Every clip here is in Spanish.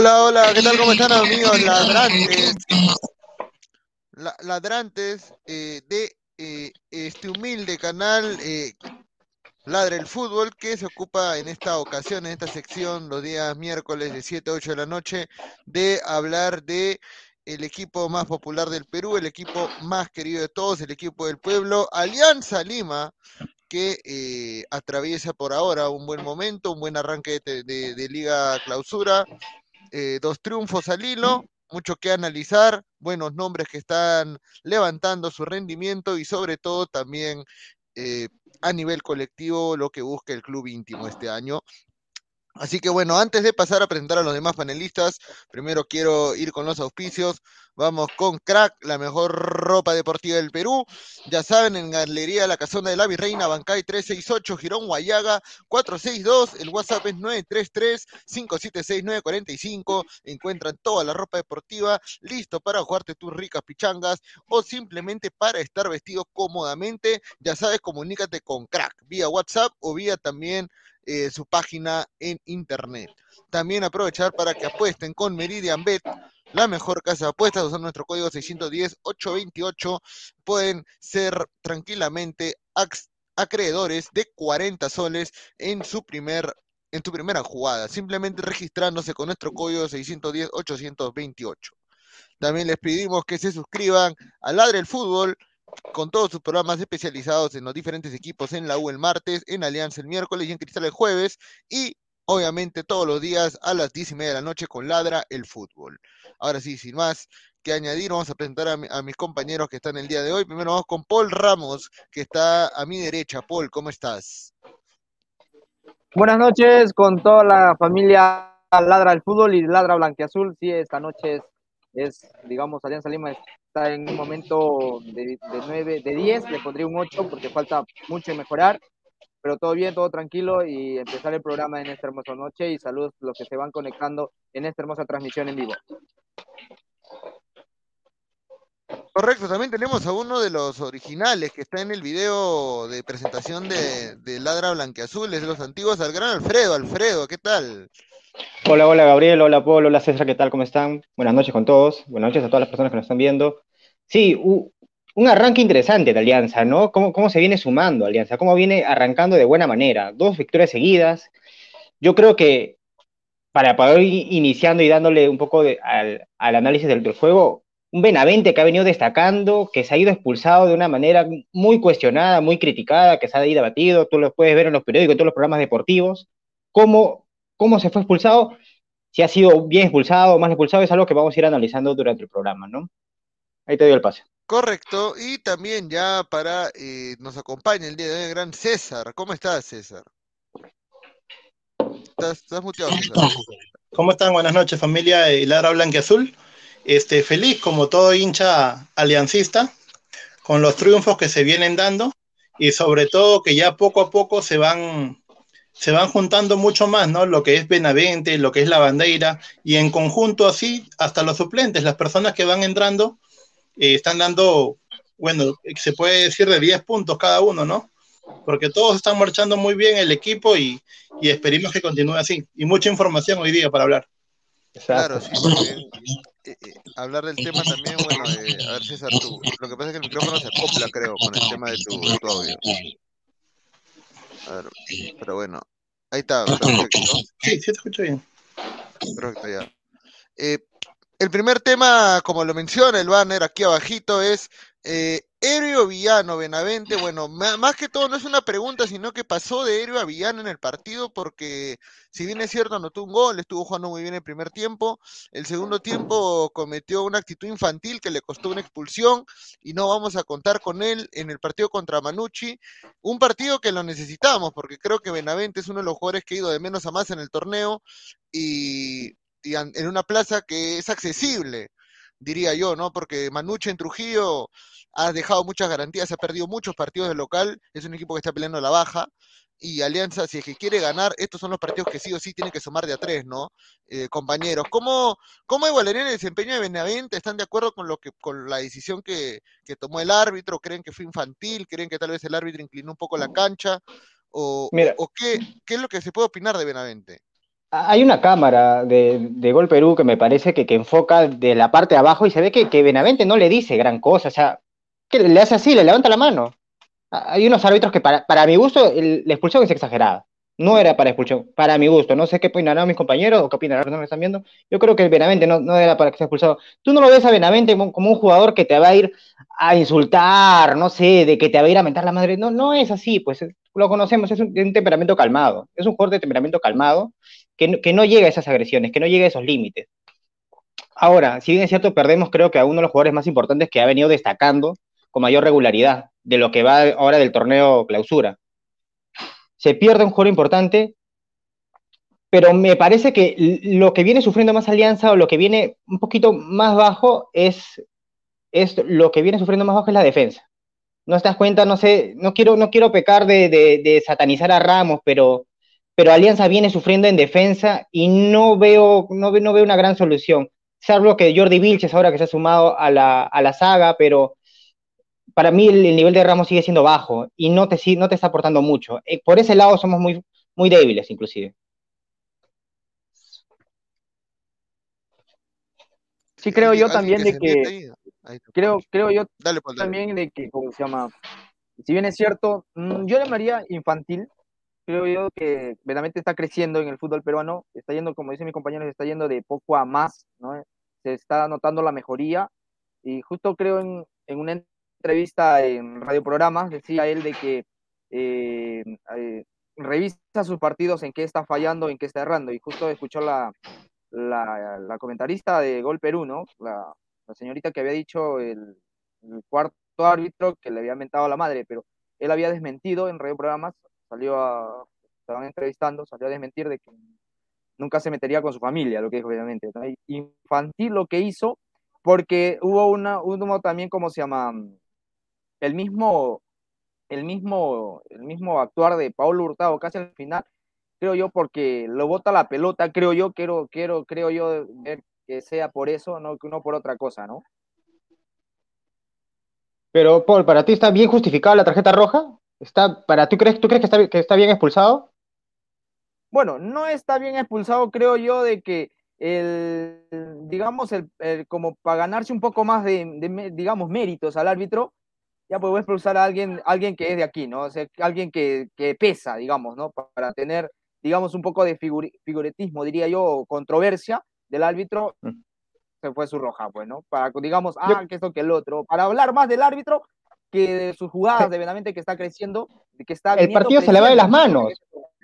Hola, hola, ¿qué tal? ¿Cómo están amigos ladrantes? ladrantes eh, de eh, este humilde canal eh, Ladre el Fútbol que se ocupa en esta ocasión, en esta sección, los días miércoles de 7 a 8 de la noche, de hablar de el equipo más popular del Perú, el equipo más querido de todos, el equipo del pueblo, Alianza Lima, que atraviesa por ahora un buen momento, un buen arranque de Liga Clausura, eh, dos triunfos al hilo, mucho que analizar, buenos nombres que están levantando su rendimiento y sobre todo también eh, a nivel colectivo lo que busca el club íntimo este año. Así que bueno, antes de pasar a presentar a los demás panelistas, primero quiero ir con los auspicios. Vamos con Crack, la mejor ropa deportiva del Perú. Ya saben, en Galería La Casona de la Virreina, Bancay 368, Girón Guayaga 462. El WhatsApp es 933-576945. Encuentran toda la ropa deportiva listo para jugarte tus ricas pichangas o simplemente para estar vestido cómodamente. Ya sabes, comunícate con Crack vía WhatsApp o vía también eh, su página en internet. También aprovechar para que apuesten con Meridian Bet, la mejor casa de apuestas, usando nuestro código 610-828, pueden ser tranquilamente acreedores de 40 soles en su primer en tu primera jugada, simplemente registrándose con nuestro código 610-828. También les pedimos que se suscriban a Ladre el Fútbol con todos sus programas especializados en los diferentes equipos en la U el martes, en Alianza el miércoles y en Cristal el jueves. Y obviamente todos los días a las diez y media de la noche con Ladra el Fútbol. Ahora sí, sin más que añadir, vamos a presentar a, mis compañeros que están el día de hoy. Primero vamos con Paul Ramos, que está a mi derecha. Paul, ¿cómo estás? Buenas noches con toda la familia Ladra el Fútbol y Ladra Blanquiazul. Sí, esta noche es, es digamos, Alianza Lima está en un momento de, de 9, de 10, le pondría un 8 porque falta mucho mejorar, pero todo bien, todo tranquilo y empezar el programa en esta hermosa noche y saludos a los que se van conectando en esta hermosa transmisión en vivo. Correcto, también tenemos a uno de los originales que está en el video de presentación de, de Ladra Blanqueazules, de los antiguos, al gran Alfredo. Alfredo, ¿qué tal? Hola, hola Gabriel, hola Pablo, hola César, ¿qué tal? ¿Cómo están? Buenas noches con todos, buenas noches a todas las personas que nos están viendo. Sí, un arranque interesante de Alianza, ¿no? ¿Cómo, ¿Cómo, se viene sumando Alianza? ¿Cómo viene arrancando de buena manera? Dos victorias seguidas. Yo creo que para poder ir iniciando y dándole un poco al, análisis del, del, juego, un Benavente que ha venido destacando, que se ha ido expulsado de una manera muy cuestionada, muy criticada, que se ha ido abatido, tú lo puedes ver en los periódicos, en todos los programas deportivos, cómo cómo se fue expulsado, si ha sido bien expulsado o mal expulsado, es algo que vamos a ir analizando durante el programa, ¿no? Ahí te doy el pase. Correcto, y también ya para, eh, nos acompaña el día de hoy el gran César. ¿Cómo estás, César? Estás, muteado, César. ¿Cómo están? Buenas noches, familia de Lara Azul. Este, feliz como todo hincha aliancista con los triunfos que se vienen dando y sobre todo que ya poco a poco se van se van juntando mucho más, ¿no? Lo que es Benavente, lo que es la bandera, y en conjunto así, hasta los suplentes, las personas que van entrando, eh, están dando, bueno, se puede decir de 10 puntos cada uno, ¿no? Porque todos están marchando muy bien el equipo y, y esperemos que continúe así. Y mucha información hoy día para hablar. Claro, sí, eh, eh, hablar del tema también, bueno, a ver César, tú, lo que pasa es que el micrófono se acopla, creo, con el tema de tu, de tu audio. Pero bueno, ahí está, perfecto. Sí, sí te escucho bien. Perfecto, ya. Eh, el primer tema, como lo menciona el banner aquí abajito, es eh, héroe o villano, Benavente, bueno, más que todo no es una pregunta, sino que pasó de héroe a villano en el partido, porque si bien es cierto, anotó un gol, estuvo jugando muy bien el primer tiempo, el segundo tiempo cometió una actitud infantil que le costó una expulsión y no vamos a contar con él en el partido contra Manucci, un partido que lo necesitamos, porque creo que Benavente es uno de los jugadores que ha ido de menos a más en el torneo y, y en una plaza que es accesible diría yo, ¿no? Porque Manucci en Trujillo ha dejado muchas garantías, ha perdido muchos partidos de local, es un equipo que está peleando la baja, y Alianza, si es que quiere ganar, estos son los partidos que sí o sí tienen que sumar de a tres, ¿no? Eh, compañeros, ¿cómo, ¿cómo evaluarían el desempeño de Benavente? ¿Están de acuerdo con lo que, con la decisión que, tomó el árbitro? ¿Creen que fue infantil? ¿Creen que tal vez el árbitro inclinó un poco la cancha? ¿O, o qué, qué es lo que se puede opinar de Benavente? Hay una cámara de, de, Gol Perú que me parece que, que, enfoca de la parte de abajo y se ve que, que Benavente no le dice gran cosa, o sea, que le hace así, le levanta la mano. Hay unos árbitros que para, para mi gusto la expulsión es exagerada. No era para expulsión, para mi gusto. No sé qué opinarán mis compañeros o qué opinarán los que están viendo. Yo creo que Benavente no, no era para que sea expulsado. Tú no lo ves a Benavente como un jugador que te va a ir a insultar, no sé, de que te va a ir a mentar la madre. No, no es así, pues lo conocemos, es un, un temperamento calmado. Es un jugador de temperamento calmado que, no llega a esas agresiones, que no llega a esos límites. Ahora, si bien es cierto, perdemos creo que a uno de los jugadores más importantes que ha venido destacando con mayor regularidad de lo que va ahora del torneo clausura se pierde un jugador importante, pero me parece que lo que viene sufriendo más Alianza o lo que viene un poquito más bajo es, es lo que viene sufriendo más bajo es la defensa. No te das cuenta, no sé, no quiero, no quiero pecar de, de satanizar a Ramos, pero, pero Alianza viene sufriendo en defensa y no veo, no, no veo una gran solución. Salvo que Jordi Vilches ahora que se ha sumado a la, a la saga, pero para mí el, el, nivel de Ramos sigue siendo bajo y no te, no te está aportando mucho. Eh, por ese lado somos muy, muy débiles, inclusive. Sí, creo yo también de que. Creo, creo yo dale, Paul, dale. también de que, ¿cómo se llama? Si bien es cierto, mm, yo llamaría infantil. Creo yo que verdaderamente está creciendo en el fútbol peruano. Está yendo, como dice mi compañero, se está yendo de poco a más, ¿no? Se está notando la mejoría. Y justo creo en, en una entrevista en radioprogramas, decía él de que eh, eh, revisa sus partidos en qué está fallando, en qué está errando, y justo escuchó la, la, la comentarista de Gol Perú, ¿no? La, la señorita que había dicho el, el, cuarto árbitro que le había mentado a la madre, pero él había desmentido en radioprogramas, salió a, estaban entrevistando, salió a desmentir de que nunca se metería con su familia, lo que dijo obviamente. Infantil lo que hizo, porque hubo una, hubo también, ¿cómo se llama? el mismo, el mismo, el mismo actuar de Paulo Hurtado casi al final, creo yo, porque lo bota la pelota, creo yo, quiero, quiero, creo yo ver que sea por eso, no, no por otra cosa, ¿no? Pero, Paul, ¿para ti está bien justificada la tarjeta roja? ¿Está, para, ¿tú, crees, ¿Tú crees que está, que está bien expulsado? Bueno, no está bien expulsado, creo yo, de que el, digamos, el, el como para ganarse un poco más de, de, digamos, méritos al árbitro, ya voy a expulsar a alguien, alguien que es de aquí, ¿no? O sea, alguien que, que pesa, digamos, ¿no? Para tener, digamos, un poco de figuretismo, diría yo, o controversia del árbitro, mm. se fue su roja, pues, ¿no? Para, digamos, ah, que esto que el otro, para hablar más del árbitro que de sus jugadas, de verdaderamente que está creciendo, que está... El partido se le va de las manos,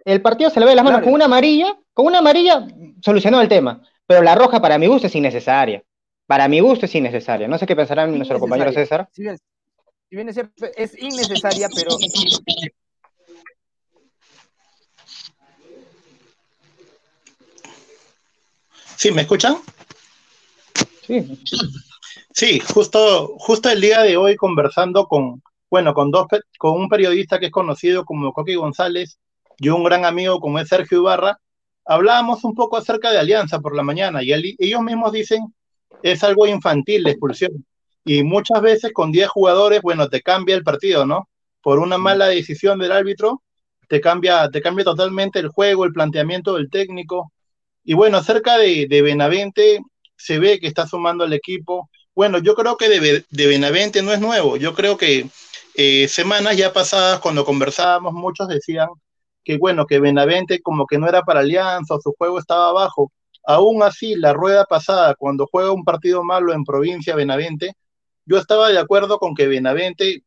el partido se le va de las manos, claro. con una amarilla, con una amarilla solucionó el tema, pero la roja para mi gusto es innecesaria. Para mi gusto es innecesaria. No sé qué pensarán nuestro compañero César. Sí, si bien es, es innecesaria, pero... ¿Sí? ¿Me escuchan? Sí. Sí, justo, justo el día de hoy conversando con, bueno, con dos, con un periodista que es conocido como Coqui González y un gran amigo como es Sergio Ibarra, hablábamos un poco acerca de Alianza por la mañana y ellos mismos dicen es algo infantil la expulsión y muchas veces con 10 jugadores, bueno, te cambia el partido, ¿no? Por una mala decisión del árbitro, te cambia, te cambia totalmente el juego, el planteamiento del técnico. Y bueno, acerca de, de Benavente, se ve que está sumando al equipo. Bueno, yo creo que de, Benavente no es nuevo. Yo creo que eh, semanas ya pasadas, cuando conversábamos, muchos decían que, bueno, que Benavente como que no era para Alianza, su juego estaba abajo. Aún así, la rueda pasada, cuando juega un partido malo en provincia Benavente, yo estaba de acuerdo con que Benavente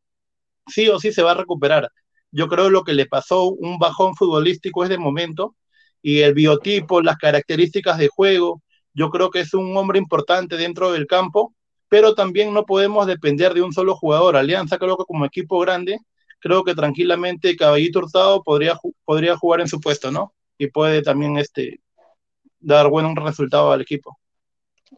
sí o sí se va a recuperar. Yo creo lo que le pasó un bajón futbolístico es de momento y el biotipo, las características de juego, yo creo que es un hombre importante dentro del campo, pero también no podemos depender de un solo jugador. Alianza creo que como equipo grande, creo que tranquilamente Caballito Hurtado podría, podría jugar en su puesto, ¿no? Y puede también este, dar buen resultado al equipo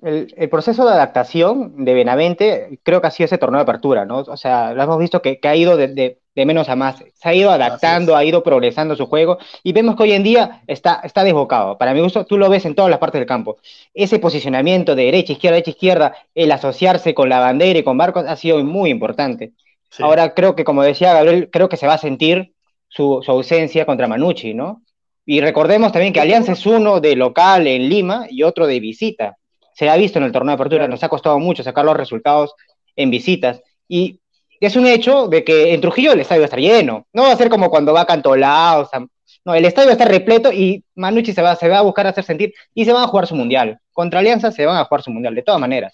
el, el, proceso de adaptación de Benavente creo que ha sido ese torneo de apertura, ¿no? O sea, lo hemos visto que, que ha ido de, de, de, menos a más, se ha ido adaptando, ha ido progresando su juego y vemos que hoy en día está, está desbocado. Para mi gusto, tú lo ves en todas las partes del campo. Ese posicionamiento de derecha, izquierda, derecha, izquierda, el asociarse con la bandera y con Barcos ha sido muy importante. Sí. Ahora creo que, como decía Gabriel, creo que se va a sentir su, su ausencia contra Manucci, ¿no? Y recordemos también que Alianza es uno de local en Lima y otro de visita. Se ha visto en el torneo de apertura, nos ha costado mucho sacar los resultados en visitas. Y es un hecho de que en Trujillo el estadio va a estar lleno. No va a ser como cuando va a Cantolao. no, el estadio va a estar repleto y Manucci se va, se va a buscar hacer sentir y se van a jugar su mundial. Contra Alianza se van a jugar su mundial, de todas maneras.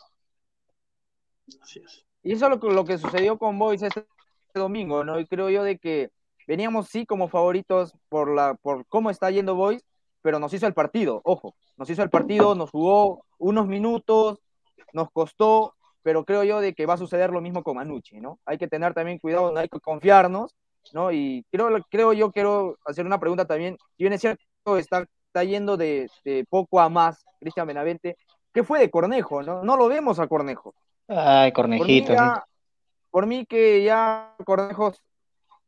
Y eso es lo, que sucedió con Boys este domingo, ¿no? Y creo yo de que veníamos sí como favoritos por, la, por cómo está yendo Boys, pero nos hizo el partido, ojo, nos hizo el partido, nos jugó unos minutos, nos costó, pero creo yo de que va a suceder lo mismo con Manucci, ¿no? Hay que tener también cuidado, no hay que confiarnos, ¿no? Y creo, creo yo, quiero hacer una pregunta también, si bien es cierto, está, está yendo de, de poco a más Cristian Benavente, ¿qué fue de Cornejo, no? No lo vemos a Cornejo. Ay, Cornejito. Por mí, que ya Cornejos,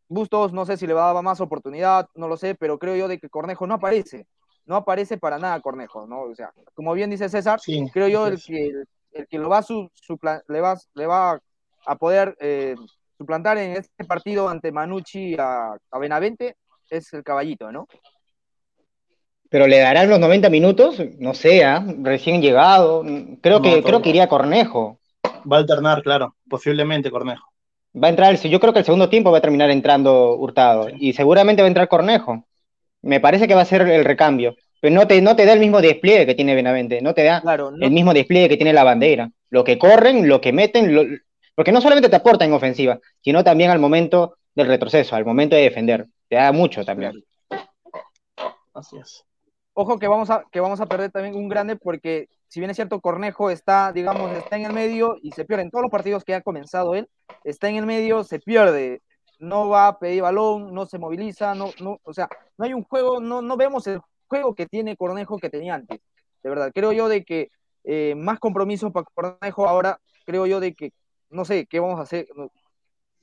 Bustos, no sé si le va a dar más oportunidad, no lo sé, pero creo yo de que Cornejo no aparece. No aparece para nada Cornejo, ¿no? O sea, como bien dice César, creo yo el que, el, que lo va a su, le, va, le va a poder eh, suplantar en este partido ante Manucci a, a Benavente es el caballito, ¿no? Pero le darán los 90 minutos, no sé, ¿ah? recién llegado. Creo que creo que iría Cornejo. Va a alternar, claro, posiblemente Cornejo. Va a entrar, yo creo que el segundo tiempo va a terminar entrando Hurtado y seguramente va a entrar Cornejo. Me parece que va a ser el recambio, pero no te, no te da el mismo despliegue que tiene Benavente, no te da el mismo despliegue que tiene la bandera. Lo que corren, lo que meten, porque no solamente te aporta en ofensiva, sino también al momento del retroceso, al momento de defender. Te da mucho también. Así es. Ojo que vamos a, que vamos a perder también un grande porque si bien es cierto, Cornejo está, digamos, está en el medio y se pierde en todos los partidos que ha comenzado él, está en el medio, se pierde, no va a pedir balón, no se moviliza, no, no, o sea, no hay un juego, no, no vemos el juego que tiene Cornejo que tenía antes. De verdad, creo yo de que eh, más compromiso para Cornejo ahora, creo yo de que, no sé, qué vamos a hacer,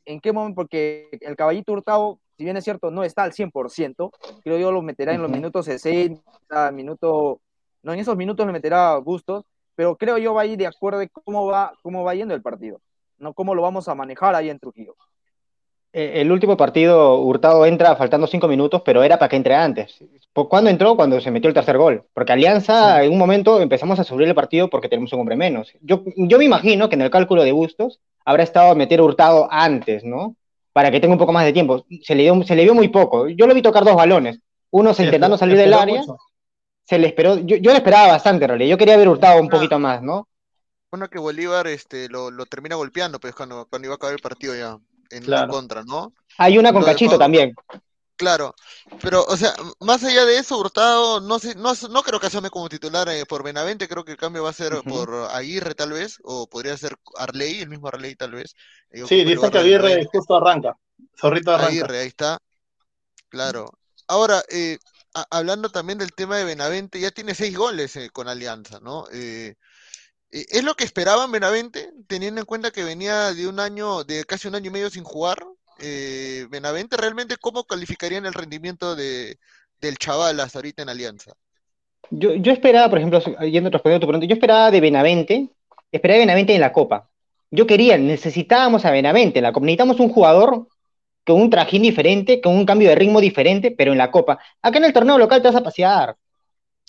en qué momento, porque el caballito hurtado, si bien es cierto, no está al 100%, creo yo lo meterá en los minutos 60, minuto no, en esos minutos le meterá gustos, pero creo yo va a ir de acuerdo de cómo va, cómo va yendo el partido, no cómo lo vamos a manejar ahí en Trujillo. Eh, el último partido, Hurtado entra faltando cinco minutos, pero era para que entre antes. ¿Cuándo entró? Cuando se metió el tercer gol. Porque Alianza, en un momento, empezamos a subir el partido porque tenemos un hombre menos. Yo, yo me imagino que en el cálculo de Bustos habrá estado a meter Hurtado antes, ¿no? Para que tenga un poco más de tiempo. Se le, dio, se le vio muy poco. Yo lo vi tocar dos balones. Uno intentando salir del área se le esperó, yo, yo le esperaba bastante en realidad, yo quería haber hurtado un poquito más, ¿no? Bueno, que Bolívar este, lo, lo termina golpeando, pues cuando, cuando iba a acabar el partido ya, en la contra, ¿no? Hay una con Cachito también. Claro, pero, o sea, más allá de eso, Hurtado, no sé, no, no creo que asome como titular eh, por Benavente, creo que el cambio va a ser por Aguirre tal vez, o podría ser Arley, el mismo Arley tal vez. Eh, sí, dice que Aguirre justo arranca, Zorrito arranca. Aguirre, ahí está, claro. Ahora, eh, hablando también del tema de Benavente, ya tiene seis goles eh, con Alianza, ¿no? Eh, eh, ¿Es lo que esperaban Benavente, teniendo en cuenta que venía de un año, de casi un año y medio sin jugar? Benavente, ¿realmente cómo calificarían el rendimiento de, del chaval hasta ahorita en Alianza? Yo, yo esperaba, por ejemplo, yendo respondiendo a tu pregunta, yo esperaba de Benavente, esperaba de Benavente en la Copa. Yo quería, necesitábamos a Benavente en la Copa, necesitamos un jugador con un trajín diferente, con un cambio de ritmo diferente, pero en la Copa. Acá en el torneo local te vas a pasear.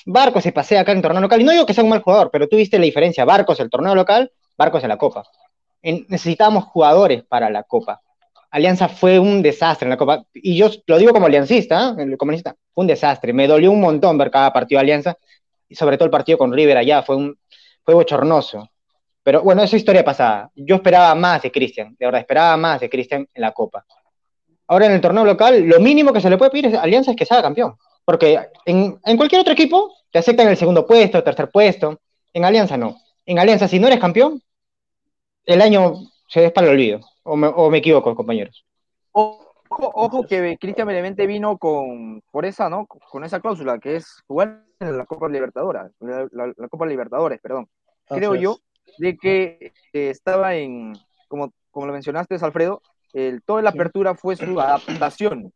Barcos se pasea acá en el torneo local. Y no digo que sea un mal jugador, pero tú viste la diferencia. Barcos el torneo local, Barcos en la Copa. necesitábamos jugadores para la Copa. Alianza fue un desastre en la Copa. Y yo lo digo como aliancista, ¿eh? comunista, fue un desastre. Me dolió un montón ver cada partido de Alianza, y sobre todo el partido con River allá, fue, un, fue bochornoso. Pero bueno, esa historia pasada. Yo esperaba más de Cristian, de verdad, esperaba más de Cristian en la Copa. Ahora en el torneo local, lo mínimo que se le puede pedir a Alianza es que sea campeón. Porque en, cualquier otro equipo te aceptan el segundo puesto, tercer puesto. En Alianza no. En Alianza, si no eres campeón, el año se des para el olvido. O me, equivoco, compañeros. Ojo, que Cristian Benevente vino con por esa, ¿no? Con esa cláusula que es jugar en la Copa Libertadores, la, Copa Libertadores, perdón. Creo yo de que estaba en, como, como lo mencionaste, Alfredo, el, toda la apertura fue su adaptación,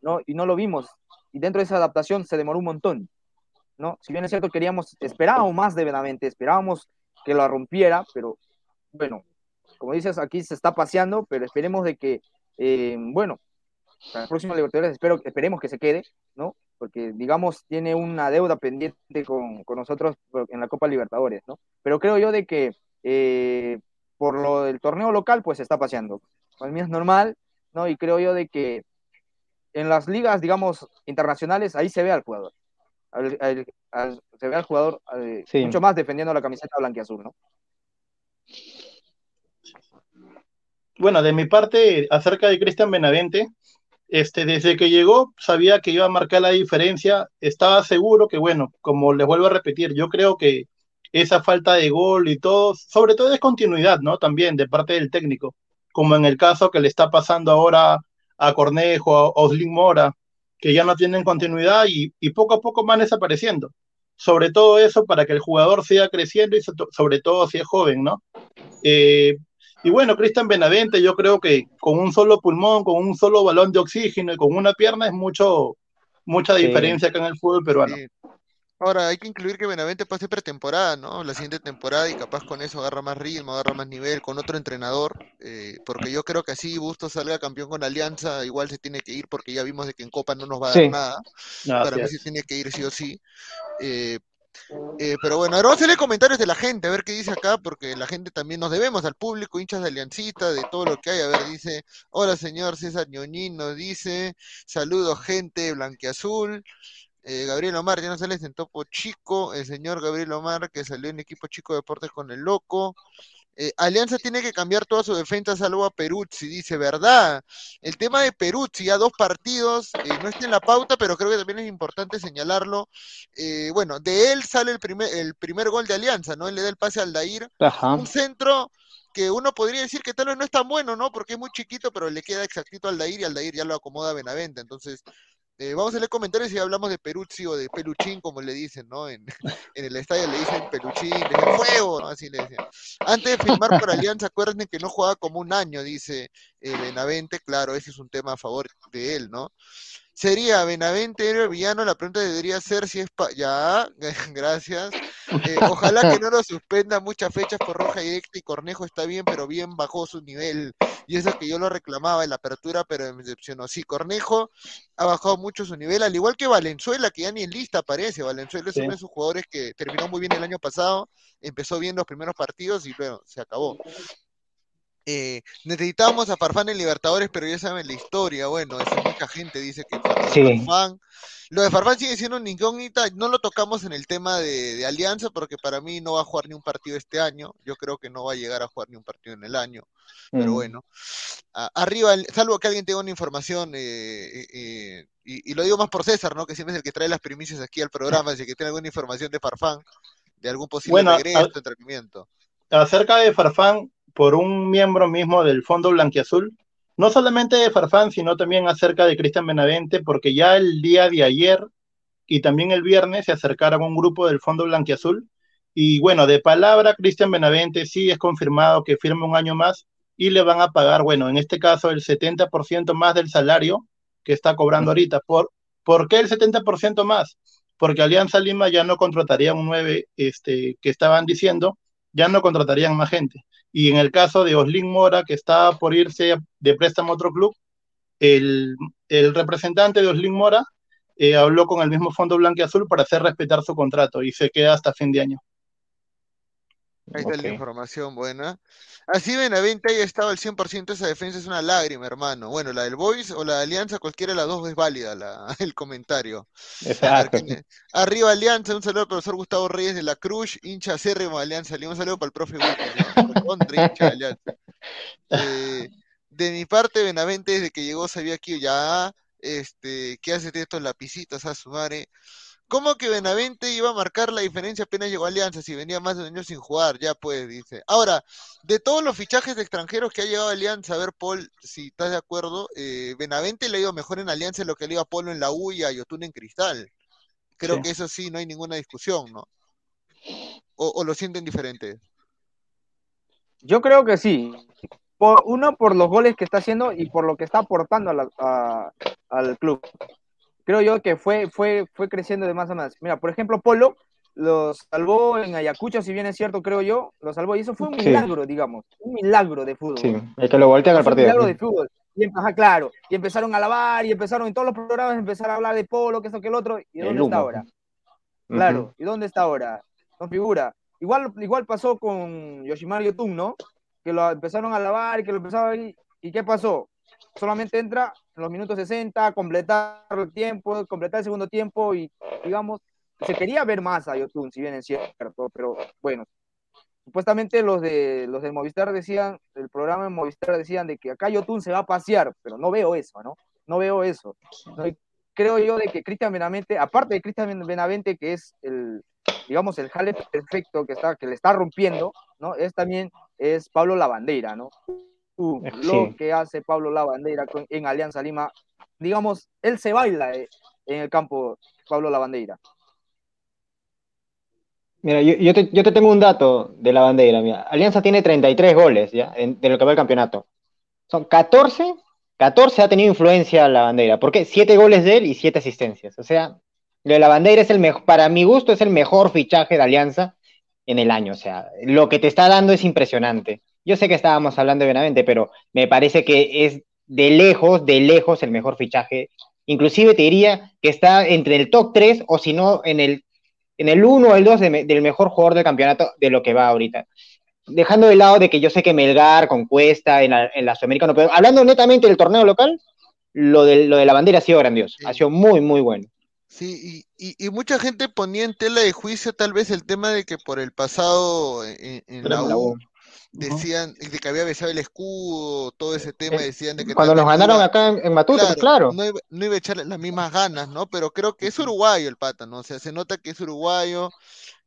¿no? Y no lo vimos. Y dentro de esa adaptación se demoró un montón, ¿no? Si bien es cierto, queríamos, esperábamos más de Benavente, esperábamos que lo rompiera, pero bueno, como dices, aquí se está paseando, pero esperemos de que, eh, bueno, para el próximo Libertadores espero, esperemos que se quede, ¿no? porque digamos tiene una deuda pendiente con, con nosotros en la Copa Libertadores, ¿no? Pero creo yo de que eh, por lo del torneo local, pues se está paseando. Para mí es normal, ¿no? Y creo yo de que en las ligas, digamos, internacionales, ahí se ve al jugador. se ve al jugador eh, mucho más defendiendo la camiseta blanquiazul, ¿no? Bueno, de mi parte, acerca de Cristian Benavente, este, desde que llegó sabía que iba a marcar la diferencia, estaba seguro que, bueno, como les vuelvo a repetir, yo creo que esa falta de gol y todo, sobre todo es continuidad, ¿no? También de parte del técnico, como en el caso que le está pasando ahora a Cornejo, a Oslin Mora, que ya no tienen continuidad y, poco a poco van desapareciendo. Sobre todo eso para que el jugador siga creciendo y sobre todo si es joven, ¿no? Eh, y bueno, Cristian Benavente, yo creo que con un solo pulmón, con un solo balón de oxígeno y con una pierna es mucho, mucha diferencia acá en el fútbol peruano. Ahora, hay que incluir que Benavente pase pretemporada, ¿no? La siguiente temporada y capaz con eso agarra más ritmo, agarra más nivel con otro entrenador, eh, porque yo creo que así Bustos salga campeón con Alianza, igual se tiene que ir porque ya vimos de que en Copa no nos va a dar nada. Para mí se tiene que ir sí o sí. Eh, eh, pero bueno, ahora vamos a leer comentarios de la gente, a ver qué dice acá, porque la gente también nos debemos al público, hinchas de Aliancita, de todo lo que hay. A ver, dice, hola señor César Ñoñín, nos dice, saludos gente blanqueazul. Eh, Gabriel Omar, ya no sale en topo chico, el señor Gabriel Omar, que salió en equipo chico de deportes con el loco. Eh, Alianza tiene que cambiar toda su defensa salvo a Peruzzi, dice, ¿verdad? El tema de Peruzzi, ya dos partidos, eh, no está en la pauta, pero creo que también es importante señalarlo. Eh, bueno, de él sale el primer, el primer gol de Alianza, ¿no? Él le da el pase al Dair, un centro que uno podría decir que tal vez no es tan bueno, ¿no? Porque es muy chiquito, pero le queda exactito al Dair y al Dair ya lo acomoda Benavente. Entonces, eh, vamos a leer comentarios si hablamos de Peruzzi o de Peluchín, como le dicen, ¿no? En, el estadio le dicen Peluchín, de fuego, ¿no? Así le decían. Antes de firmar por Alianza, acuérdense que no jugaba como un año, dice eh, Benavente, claro, ese es un tema a favor de él, ¿no? Sería Benavente, héroe villano, la pregunta debería ser si es... ya, gracias. Eh, ojalá que no lo suspenda muchas fechas por roja directa y Cornejo está bien, pero bien bajó su nivel. Y eso que yo lo reclamaba en la apertura, pero me decepcionó. Sí, Cornejo ha bajado mucho su nivel, al igual que Valenzuela, que ya ni en lista aparece. Valenzuela es uno de esos jugadores que terminó muy bien el año pasado, empezó bien los primeros partidos y luego se acabó. Eh, necesitábamos a Farfán en Libertadores, pero ya saben la historia. Bueno, mucha gente dice que Farfán. Lo de Farfán sigue siendo una incógnita. No lo tocamos en el tema de, Alianza, porque para mí no va a jugar ni un partido este año. Yo creo que no va a llegar a jugar ni un partido en el año. Pero mm. bueno, arriba, salvo que alguien tenga una información, eh, eh, y, lo digo más por César, ¿no? Que siempre es el que trae las primicias aquí al programa, si que tiene alguna información de Farfán, de algún posible regreso, entrenamiento. Acerca de Farfán, por un miembro mismo del Fondo Blanquiazul, no solamente de Farfán, sino también acerca de Cristian Benavente, porque ya el día de ayer y también el viernes se acercaron un grupo del Fondo Blanquiazul. Y bueno, de palabra, Cristian Benavente sí es confirmado que firme un año más y le van a pagar, bueno, en este caso el 70% más del salario que está cobrando ahorita. ¿Por, ¿por qué el 70% más? Porque Alianza Lima ya no contrataría un 9 este, que estaban diciendo, ya no contratarían más gente. Y en el caso de Oslin Mora, que está por irse de préstamo a otro club, el, representante de Oslin Mora eh, habló con el mismo Fondo Blanco y Azul para hacer respetar su contrato y se queda hasta fin de año. Ahí está la información buena. Así Benavente haya estado al 100%, esa defensa es una lágrima, hermano. Bueno, la del Boys o la de Alianza, cualquiera de las dos es válida la, el comentario. Exacto. Arriba Alianza, un saludo al profesor Gustavo Reyes de la Cruz, hincha acérrimo de Alianza. Un saludo para el profe hincha de Alianza. Eh, de mi parte, Benavente, desde que llegó, sabía que ya, este, ¿qué hace de estos lapicitos a su madre? ¿Cómo que Benavente iba a marcar la diferencia apenas llegó a Alianza si venía más de un año sin jugar? Ya pues, dice. Ahora, de todos los fichajes extranjeros que ha llegado a Alianza, a ver, Paul, si estás de acuerdo, eh, Benavente le ha ido mejor en Alianza de lo que le iba a Polo en la U y a Yotun en Cristal. Creo que eso sí, no hay ninguna discusión, ¿no? ¿O, lo sienten diferente? Yo creo que sí. Por, uno, por los goles que está haciendo y por lo que está aportando al club creo yo que fue, fue, fue creciendo de más a más. Mira, por ejemplo, Polo los salvó en Ayacucho, si bien es cierto, creo yo, lo salvó. Y eso fue un milagro, digamos, un milagro de fútbol. Sí, es que lo voltean al partido. Un milagro de fútbol. y, ajá, claro, y empezaron a lavar y empezaron en todos los programas a empezar a hablar de polo, que esto, que el otro, ¿y dónde está ahora? Claro, ¿y dónde está ahora? No figura. Igual, igual pasó con Yoshimar Yotun, ¿no? Que lo empezaron a lavar y que lo empezaban ¿Y qué pasó? Solamente entra en los minutos 60, completar el tiempo, completar el segundo tiempo y, digamos, se quería ver más a Yotun, si bien es cierto, pero bueno, supuestamente los de los de Movistar decían, el programa de Movistar decían de que acá Yotun se va a pasear, pero no veo eso, ¿no? No veo eso. creo yo de que Cristian Benavente, aparte de Cristian Benavente, que es el, digamos, el jale perfecto que está, que le está rompiendo, ¿no? Es también, es Pablo Lavandera, ¿no? Uh, lo que hace Pablo Lavandera en Alianza Lima, digamos, él se baila eh, en el campo, Pablo Lavandera. Mira, yo, te, tengo un dato de la bandera. Mira. Alianza tiene 33 goles ya de lo que va el campeonato. Son 14, 14 ha tenido influencia la bandera. ¿Por qué? 7 goles de él y 7 asistencias. O sea, lo de la bandera es el mejor, para mi gusto, es el mejor fichaje de Alianza en el año. O sea, lo que te está dando es impresionante. Yo sé que estábamos hablando de Benavente, pero me parece que es de lejos, de lejos el mejor fichaje. Inclusive te diría que está entre el top 3 o si no en el en el 1 o el 2 del mejor jugador del campeonato de lo que va ahorita. Dejando de lado de que yo sé que Melgar con Cuesta en la, en la Sudamericana, pero hablando netamente del torneo local, lo de, lo de la bandera ha sido grandioso, ha sido muy, muy bueno. Sí, y, y, mucha gente ponía en tela de juicio tal vez el tema de que por el pasado en, la U, decían de que había besado el escudo, todo ese tema, eh, decían de que... Cuando nos ganaron acá en, Matute, claro. No, iba, a echarle las mismas ganas, ¿no? Pero creo que es uruguayo el pata, ¿no? O sea, se nota que es uruguayo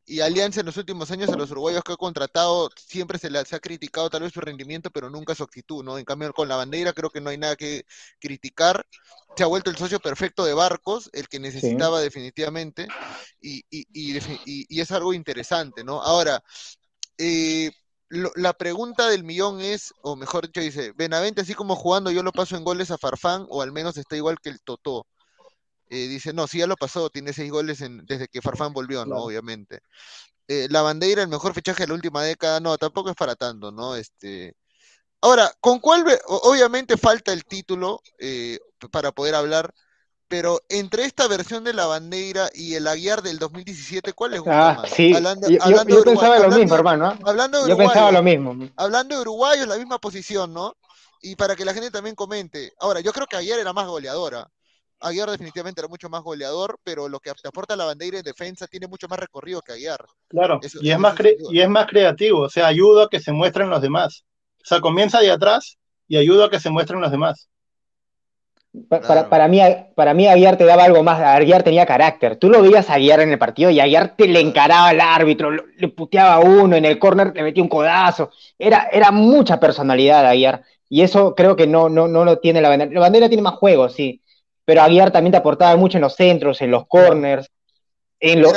y Alianza en los últimos años a los uruguayos que ha contratado siempre se les ha criticado tal vez su rendimiento, pero nunca su actitud, ¿no? En cambio con la bandera creo que no hay nada que criticar. Se ha vuelto el socio perfecto de Barcos, el que necesitaba definitivamente, y, y, y, y, es algo interesante, ¿no? Ahora, eh, la pregunta del millón es, o mejor dicho, dice, Benavente, así como jugando, yo lo paso en goles a Farfán, o al menos está igual que el Totó. Eh, dice, no, sí, ya lo pasó, tiene seis goles desde que Farfán volvió, ¿no? Obviamente. Eh, la bandera, el mejor fichaje de la última década, no, tampoco es para tanto, ¿no? Este. Ahora, ¿con cuál? Obviamente falta el título eh, para poder hablar, pero entre esta versión de la bandera y el Aguiar del 2017, ¿cuál es ah, Sí, hablando, yo, pensaba lo mismo, hermano. Hablando de yo pensaba lo mismo. Hablando de Uruguay, es la misma posición, ¿no? Y para que la gente también comente. Ahora, yo creo que Aguiar era más goleadora. Aguiar definitivamente era mucho más goleador, pero lo que te aporta la bandera en defensa tiene mucho más recorrido que Aguiar. Claro, y, es más y es más creativo, o sea, ayuda a que se muestren los demás. O sea, comienza de atrás y ayuda a que se muestren los demás. Para, para, mí, para mí Aguiar te daba algo más, Aguiar tenía carácter. Tú lo veías a Aguiar en el partido y Aguiar te le encaraba al árbitro, le puteaba a uno, en el córner le metía un codazo. Era, era mucha personalidad Aguiar. Y eso creo que no, no, no lo tiene la bandera. La bandera tiene más juego, sí. Pero Aguiar también te aportaba mucho en los centros, en los corners, en los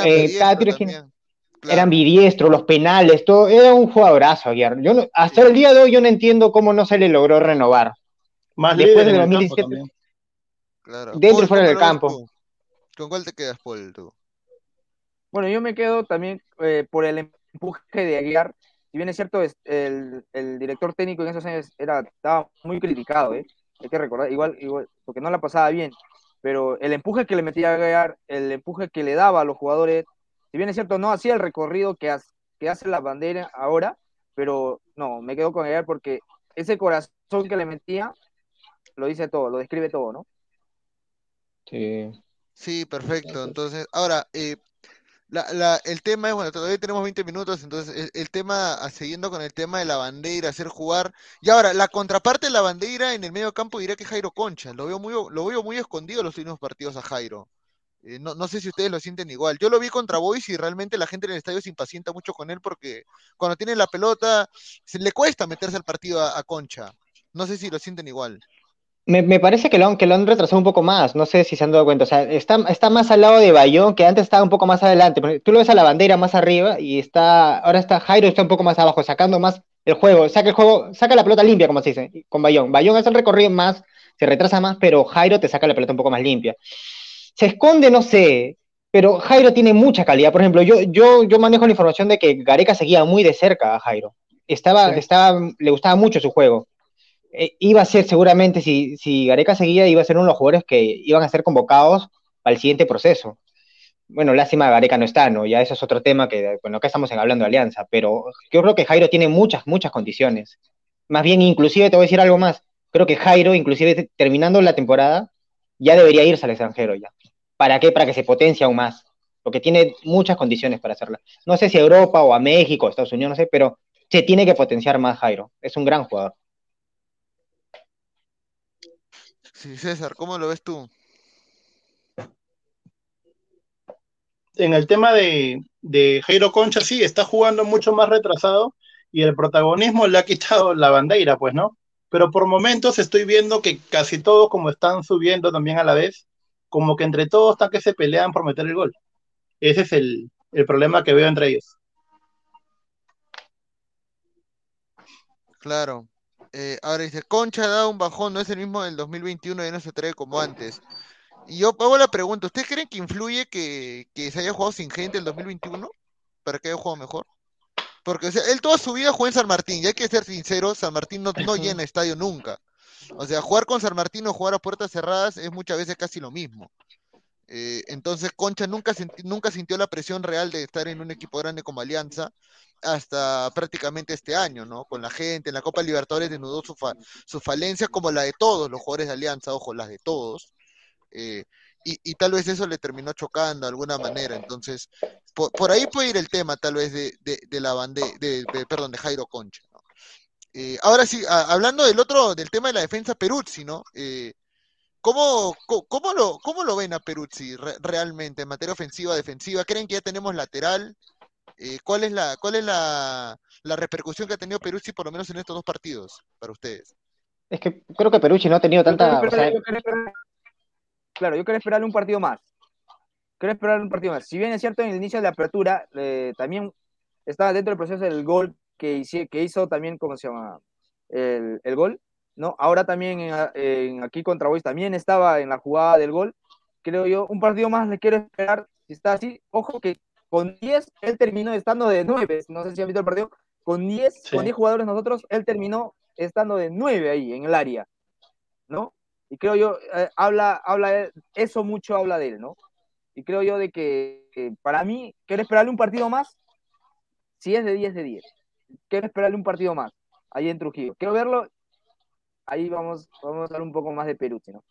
eran bidiestros, los penales, todo. Era un jugadorazo Aguiar. Yo hasta el día de hoy yo no entiendo cómo no se le logró renovar. Más Después de 2017. Dentro y fuera del campo. ¿Con cuál te quedas, Paul, tú? Bueno, yo me quedo también eh, por el empuje de Aguiar. Si bien es cierto, el, el, director técnico en esos años era, estaba muy criticado, ¿eh? hay que recordar, igual, igual, porque no la pasaba bien, pero el empuje que le metía a Aguiar, el empuje que le daba a los jugadores, si bien es cierto, no hacía el recorrido que, hace, que hace la bandera ahora, pero no, me quedo con Aguiar porque ese corazón que le metía lo dice todo, lo describe todo, ¿no? Sí. Sí, perfecto. Entonces, ahora, eh, la, el tema es, bueno, todavía tenemos 20 minutos, entonces el, tema, siguiendo con el tema de la bandera, hacer jugar. Y ahora, la contraparte de la bandera en el medio campo diría que Jairo Concha. Lo veo muy, lo veo muy escondido los últimos partidos a Jairo. Eh, no, no, sé si ustedes lo sienten igual. Yo lo vi contra Boys y realmente la gente en el estadio se impacienta mucho con él porque cuando tiene la pelota se le cuesta meterse al partido a Concha. No sé si lo sienten igual. Me, parece que lo, han, que lo han retrasado un poco más, no sé si se han dado cuenta. O sea, está, está más al lado de Bayón, que antes estaba un poco más adelante. Tú lo ves a la bandera más arriba y está, ahora está Jairo está un poco más abajo, sacando más el juego, saca el juego, saca la pelota limpia, como se dice, con Bayón. Bayón hace el recorrido más, se retrasa más, pero Jairo te saca la pelota un poco más limpia. Se esconde, no sé, pero Jairo tiene mucha calidad. Por ejemplo, yo, yo, yo manejo la información de que Gareca seguía muy de cerca a Jairo. Estaba, estaba, le gustaba mucho su juego eh, iba a ser seguramente, si, si Gareca seguía, iba a ser uno de los jugadores que iban a ser convocados para el siguiente proceso. Bueno, lástima Gareca no está, ¿no? Ya eso es otro tema que, bueno, acá estamos hablando de alianza, pero yo creo que Jairo tiene muchas, muchas condiciones. Más bien, inclusive te voy a decir algo más. Creo que Jairo, inclusive terminando la temporada, ya debería irse al extranjero ya. ¿Para qué? Para que se potencie aún más. Porque tiene muchas condiciones para hacerla. No sé si a Europa o a México, Estados Unidos, no sé, pero se tiene que potenciar más Jairo. Es un gran jugador. Sí, César, ¿cómo lo ves tú? En el tema de, de Jairo Concha, sí, está jugando mucho más retrasado y el protagonismo le ha quitado la bandera, pues, ¿no? Pero por momentos estoy viendo que casi todos, como están subiendo también a la vez, como que entre todos están que se pelean por meter el gol. Ese es el, el problema que veo entre ellos. Claro. Eh, ahora dice, Concha ha dado un bajón, no es el mismo del 2021 y no se trae como antes. Y yo hago la pregunta, ¿ustedes creen que influye que, que se haya jugado sin gente el 2021? ¿Para que haya jugado mejor? Porque o sea, él toda su vida jugó en San Martín, y hay que ser sincero, San Martín no, no llena estadio nunca. O sea, jugar con San Martín o jugar a puertas cerradas es muchas veces casi lo mismo. Eh, entonces Concha nunca, nunca sintió la presión real de estar en un equipo grande como Alianza hasta prácticamente este año, ¿no? Con la gente, en la Copa Libertadores denudó su, fa- su falencia como la de todos los jugadores de Alianza, ojo, las de todos. eh, y, tal vez eso le terminó chocando de alguna manera. Entonces, por, ahí puede ir el tema, tal vez, de, de, de la bande, de, perdón, de Jairo Concha, ¿no? Eh, ahora sí, hablando del otro, del tema de la defensa Peruzzi, ¿no? Eh, ¿cómo, cómo lo, ¿Cómo lo ven a Peruzzi re- realmente en materia ofensiva, defensiva? ¿Creen que ya tenemos lateral? Eh, ¿cuál es la, cuál es la, la repercusión que ha tenido Peruzzi por lo menos en estos dos partidos para ustedes? Es que creo que Perucci no ha tenido Yo tanta. o esperar- sea, yo quería esperar- claro, yo quería esperarle un partido más. Quería esperarle un partido más. Si bien es cierto, en el inicio de la apertura, eh, también estaba dentro del proceso del gol que, hice- que hizo también, ¿cómo se llama? El, el gol, ¿no? Ahora también en, en aquí contra Boys también estaba en la jugada del gol. Creo yo, un partido más le quiero esperar. Si está así, ojo que con 10 él terminó estando de 9. No sé si han visto el partido. Con 10, Sí. con 10 jugadores nosotros, él terminó estando de 9 ahí en el área, ¿no? Y creo yo, eh, habla, habla, eso mucho habla de él, ¿no? Y creo yo de que, que para mí, quiero esperarle un partido más, si es de 10 de 10. Quiero esperarle un partido más, ahí en Trujillo. Quiero verlo, ahí vamos, vamos a dar un poco más de Peruzzi, ¿no?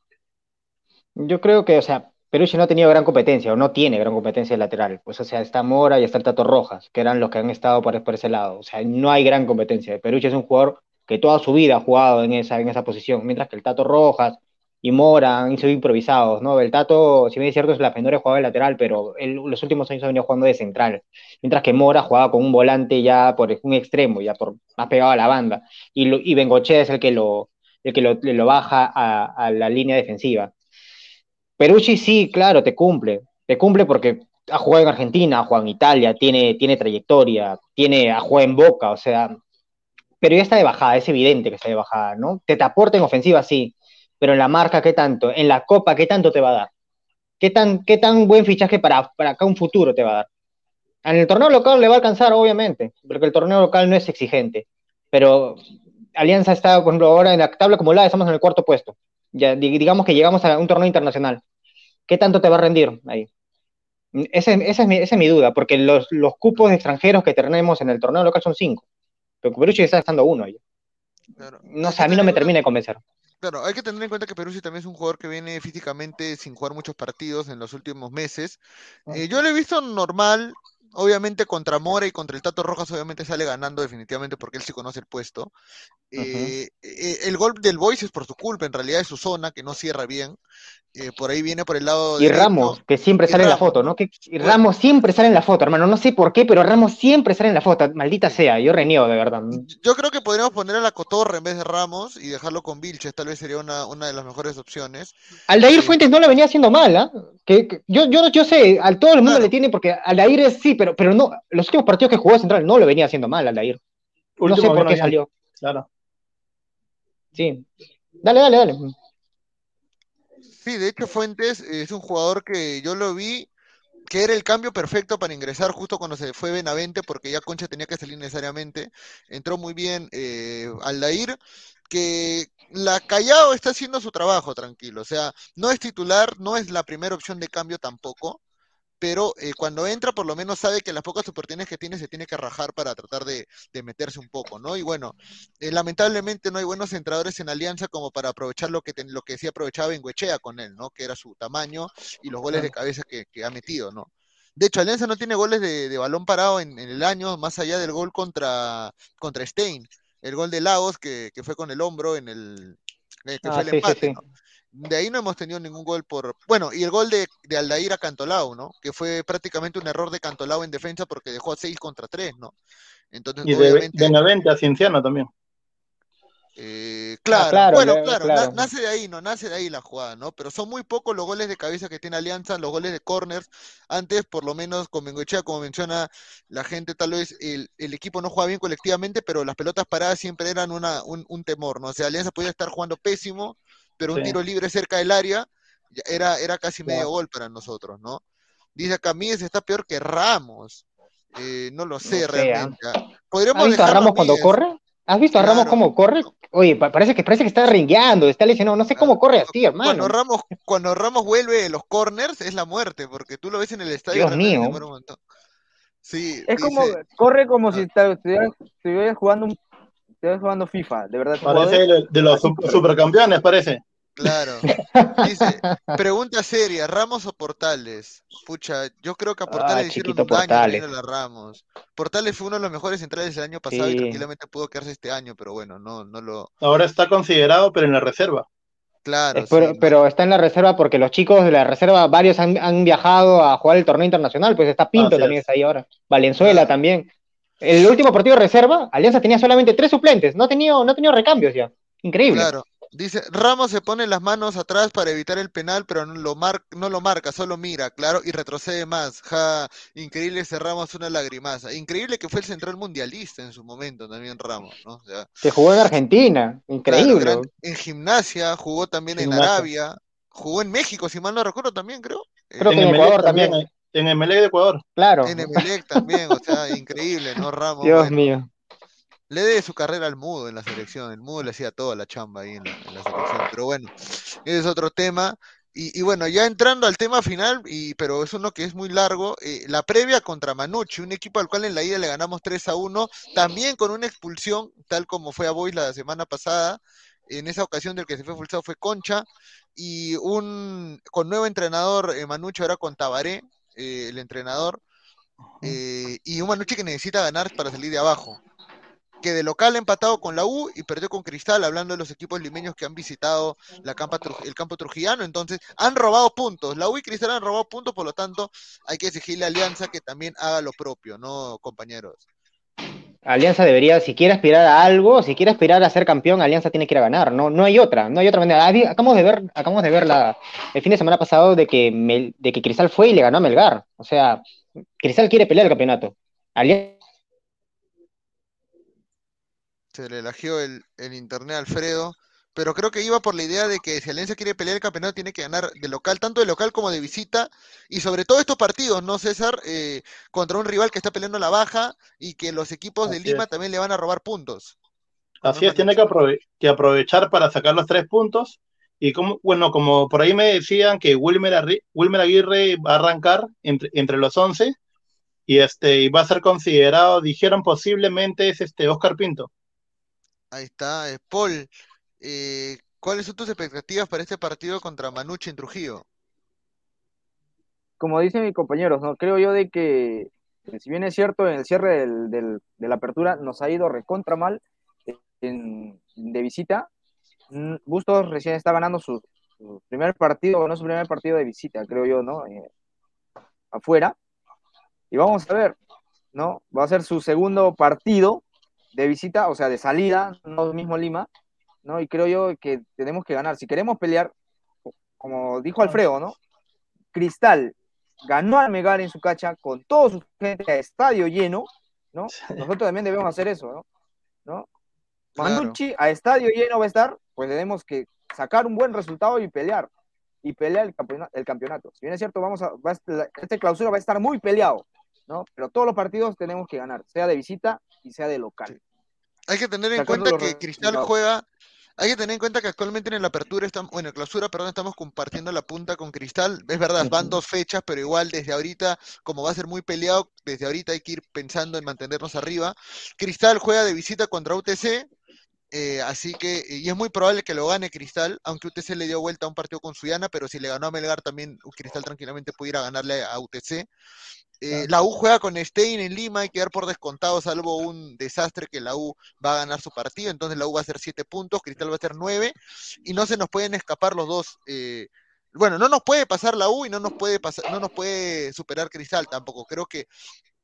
Yo creo que, o sea, Perucci no ha tenido gran competencia, o no tiene gran competencia de lateral. Pues, o sea, está Mora y está el Tato Rojas, que eran los que han estado por, ese lado. O sea, no hay gran competencia. Perucci es un jugador que toda su vida ha jugado en esa, en esa posición, mientras que el Tato Rojas y Mora han sido improvisados, ¿no? El Tato, si bien es cierto, es la penora jugaba de lateral, pero él los últimos años ha venido jugando de central, mientras que Mora jugaba con un volante ya por un extremo, ya por más pegado a la banda, y, lo, y Bengochea es el que lo, el que lo, baja a, la línea defensiva. Perucci sí, claro, te cumple. Te cumple porque ha jugado en Argentina, ha jugado en Italia, tiene, tiene trayectoria, tiene, ha jugado en Boca, o sea, pero ya está de bajada, es evidente que está de bajada, ¿no? Te, te aporta en ofensiva, sí, pero en la marca, ¿qué tanto? En la Copa, ¿qué tanto te va a dar? ¿Qué tan, qué tan buen fichaje para, para acá un futuro te va a dar? En el torneo local le va a alcanzar, obviamente, porque el torneo local no es exigente, pero Alianza está, por ejemplo, ahora en la tabla acumulada estamos en el cuarto puesto. Ya, digamos que llegamos a un torneo internacional. ¿Qué tanto te va a rendir ahí? Esa, esa, es, mi, esa es mi duda, porque los, los cupos extranjeros que tenemos en el torneo local son cinco, pero Perucci está estando uno ahí. Claro. No sé, a mí no me termina de convencer. Claro, hay que tener en cuenta que Peruzzi también es un jugador que viene físicamente sin jugar muchos partidos en los últimos meses. Eh, yo lo he visto normal, obviamente contra Mora y contra el Tato Rojas, obviamente sale ganando definitivamente porque él sí conoce el puesto. Eh, eh, el gol del Boys es por su culpa, en realidad es su zona que no cierra bien. Eh, por ahí viene por el lado Y derecho. Ramos, que siempre Y sale en la foto, ¿no? Que, y Ramos siempre sale en la foto, hermano. No sé por qué, pero Ramos siempre sale en la foto. Maldita sea, yo reniego de verdad. Yo creo que podríamos poner a la Cotorra en vez de Ramos y dejarlo con Vilches, tal vez sería una, una de las mejores opciones. Aldair Sí. Fuentes no la venía haciendo mal, ¿ah? Que, que- yo, yo, yo sé, a todo el mundo Claro. le tiene, porque Aldair es sí, pero, pero no, los últimos partidos que jugó de central no lo venía haciendo mal, Aldair. No sé Último por qué salió. Claro. Sí. Dale, dale, dale. Sí, de hecho Fuentes es un jugador que yo lo vi que era el cambio perfecto para ingresar justo cuando se fue Benavente, porque ya Concha tenía que salir necesariamente. Entró muy bien eh, Aldair, que la Callao está haciendo su trabajo tranquilo. O sea, no es titular, no es la primera opción de cambio tampoco, pero eh, cuando entra por lo menos sabe que las pocas oportunidades que tiene se tiene que rajar para tratar de, meterse un poco, ¿no? Y bueno, eh, lamentablemente no hay buenos entradores en Alianza como para aprovechar lo que, lo que sí aprovechaba Benguechea con él, ¿no? Que era su tamaño y los goles de cabeza que, ha metido, ¿no? De hecho, Alianza no tiene goles de, balón parado en, el año, más allá del gol contra, contra Stein. El gol de Lagos, que, fue con el hombro en el, eh, que fue ah, el empate, ¿no? De ahí no hemos tenido ningún gol por. Bueno, y el gol de, de Aldair a Cantolao, ¿no? Que fue prácticamente un error de Cantolao en defensa porque dejó a 6 contra 3, ¿no? Entonces, y de, de a Cienciano también. Eh, ah, claro, bueno, claro, nace de ahí, ¿no? Nace de ahí la jugada, ¿no? Pero son muy pocos los goles de cabeza que tiene Alianza, los goles de corners. Antes, por lo menos, con Bengochea, como menciona la gente, tal vez el, equipo no jugaba bien colectivamente, pero las pelotas paradas siempre eran una, un, un temor, ¿no? O sea, Alianza podía estar jugando pésimo, pero un tiro libre cerca del área era, era casi medio gol para nosotros, ¿no? Dice acá, está peor que Ramos. Eh, no lo sé realmente. ¿ah? ¿Has visto a Ramos cuando corre? ¿Has visto a Ramos cómo corre? Oye, parece que parece que está ringueando, está lesionado, no sé cómo corre así, hermano. Cuando Ramos, cuando Ramos vuelve de los corners es la muerte, porque tú lo ves en el estadio. Dios mío. Sí, es como, corre como si ah. estuvieras jugando un Estoy jugando FIFA, de verdad. Parece de, los supercampeones, parece. Claro. Dice, pregunta seria, ¿Ramos o Portales? Pucha, yo creo que a Portales ah, hicieron un daño también a Ramos. Portales fue uno de los mejores centrales del año pasado y tranquilamente pudo quedarse este año, pero bueno, no, no lo... Ahora está considerado, pero en la reserva. Claro. pero, está en la reserva porque los chicos de la reserva, varios han, viajado a jugar el torneo internacional, pues está Pinto también está ahí ahora. Valenzuela también. El último partido de reserva, Alianza tenía solamente tres suplentes, no ha tenido, no ha recambios ya. Increíble. Claro. Dice, Ramos se pone las manos atrás para evitar el penal, pero no lo, no lo marca, solo mira, claro, y retrocede más. Ja, increíble ese Ramos, una lagrimaza. Increíble que fue el central mundialista en su momento también Ramos, ¿no? Se jugó en Argentina, increíble. en gimnasia, jugó también en Arabia, jugó en México, si mal no recuerdo también, creo. Creo que en Ecuador también. En Emelec de Ecuador. Claro. En Emelec también, o sea, increíble, ¿no, Ramos? Dios mío. Le dé su carrera al Mudo en la selección. El Mudo le hacía toda la chamba ahí en la, selección. Pero bueno, ese es otro tema. Y, bueno, ya entrando al tema final, y, pero es uno que es muy largo, eh, la previa contra Manucci, un equipo al cual en la ida le ganamos 3 a 1, también con una expulsión, tal como fue a Boys la semana pasada. En esa ocasión del que se fue expulsado fue Concha, y un con nuevo entrenador, eh, Manucci ahora con Tabaré, eh, el entrenador, eh, y un Manucci que necesita ganar para salir de abajo. Que de local ha empatado con la U y perdió con Cristal, hablando de los equipos limeños que han visitado la campa, el campo trujillano. Entonces, han robado puntos. La U y Cristal han robado puntos, por lo tanto, hay que exigirle a Alianza que también haga lo propio, ¿no, compañeros? Alianza debería, si quiere aspirar a algo, si quiere aspirar a ser campeón, Alianza tiene que ir a ganar, no, no hay otra, no hay otra manera. Acabamos de ver, acabamos de ver la, el fin de semana pasado de que, de que Cristal fue y le ganó a Melgar. O sea, Cristal quiere pelear el campeonato. Se le elagió el, el internet a Alfredo pero creo que iba por la idea de que si Alianza quiere pelear el campeonato tiene que ganar de local, tanto de local como de visita, y sobre todo estos partidos, ¿no, César? Eh, contra un rival que está peleando la baja y que los equipos de Lima también le van a robar puntos. Así es, tiene que, aprovechar para sacar los tres puntos. Y como, bueno, como por ahí me decían que Wilmer, Aguirre va a arrancar entre, entre los 11 y, este, y va a ser considerado, dijeron posiblemente es este Oscar Pinto. Ahí está, es Paul. Eh, ¿cuáles son tus expectativas para este partido contra Manucci en Trujillo? Como dice mi compañero, ¿no? creo yo de que, si bien es cierto, en el cierre de la apertura nos ha ido recontra mal de visita, mm, Bustos recién está ganando su, primer partido, no su primer partido de visita, creo yo, ¿no? Eh, afuera. Y vamos a ver, ¿no? Va a ser su segundo partido de visita, o sea, de salida, no mismo Lima, ¿no? Y creo yo que tenemos que ganar. Si queremos pelear, como dijo Alfredo, ¿no? Cristal ganó al Megar en su cacha con todo su gente a estadio lleno, ¿no? Nosotros también debemos hacer eso, ¿no? ¿No? A estadio lleno va a estar, pues tenemos que sacar un buen resultado y pelear, y pelear el campeonato. El campeonato. Si bien es cierto, vamos a, va a- este clausura va a estar muy peleado, ¿no? Pero todos los partidos tenemos que ganar, sea de visita y sea de local. Hay que tener en cuenta que Cristal juega, hay que tener en cuenta que actualmente en la apertura estamos, bueno, en clausura, perdón, estamos compartiendo la punta con Cristal. Es verdad, van dos fechas, pero igual desde ahorita, como va a ser muy peleado, desde ahorita hay que ir pensando en mantenernos arriba. Cristal juega de visita contra UTC, eh, así que, y es muy probable que lo gane Cristal, aunque UTC le dio vuelta a un partido con Suyana, pero si le ganó a Melgar también Cristal tranquilamente pudiera ganarle a UTC. Eh, La U juega con Stein en Lima, hay que dar por descontado, salvo un desastre que la U va a ganar su partido, entonces la U va a hacer 7 puntos, Cristal va a hacer 9, y no se nos pueden escapar los dos. eh, bueno, no nos puede pasar la U y no nos puede pasar, no nos puede superar Cristal tampoco. Creo que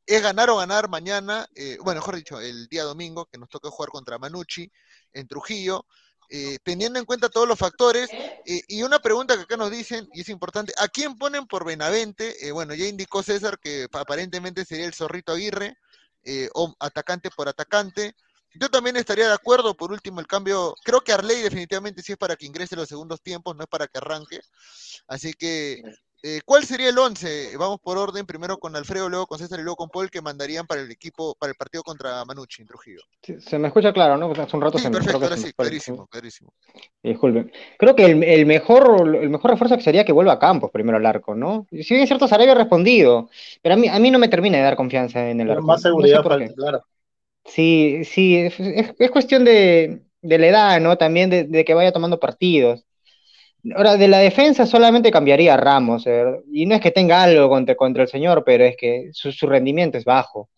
es ganar o ganar mañana, eh, bueno, mejor dicho, el día domingo, que nos toca jugar contra Manucci en Trujillo, eh, teniendo en cuenta todos los factores. eh, y una pregunta que acá nos dicen, y es importante, ¿a quién ponen por Benavente? Bueno, ya indicó César que pa- aparentemente sería el Zorrito Aguirre, o atacante por atacante. Yo también estaría de acuerdo, por último, el cambio, creo que Arley definitivamente sí es para que ingrese los segundos tiempos, no es para que arranque. Así que, eh, ¿cuál sería el 11? Vamos por orden, primero con Alfredo, luego con César y luego con Paul, que mandarían para el equipo, para el partido contra Manucci en Trujillo. Sí, Se me escucha claro, ¿no? Hace un rato Sí, se me perfecto, ahora sí, clarísimo, clarísimo. Disculpen. Creo que el, el mejor, el mejor refuerzo que sería que vuelva a Campos primero al arco, ¿no? Si bien es cierto, Sarabia ha respondido, pero a mí, a mí no me termina de dar confianza en el Pero arco. más No sé seguridad falta, qué. claro. Sí, sí, es, es- es cuestión de, de la edad, ¿no? También de, de que vaya tomando partidos. Ahora, de la defensa solamente cambiaría a Ramos, y no es que tenga algo contra, contra el señor, pero es que su, su rendimiento es bajo.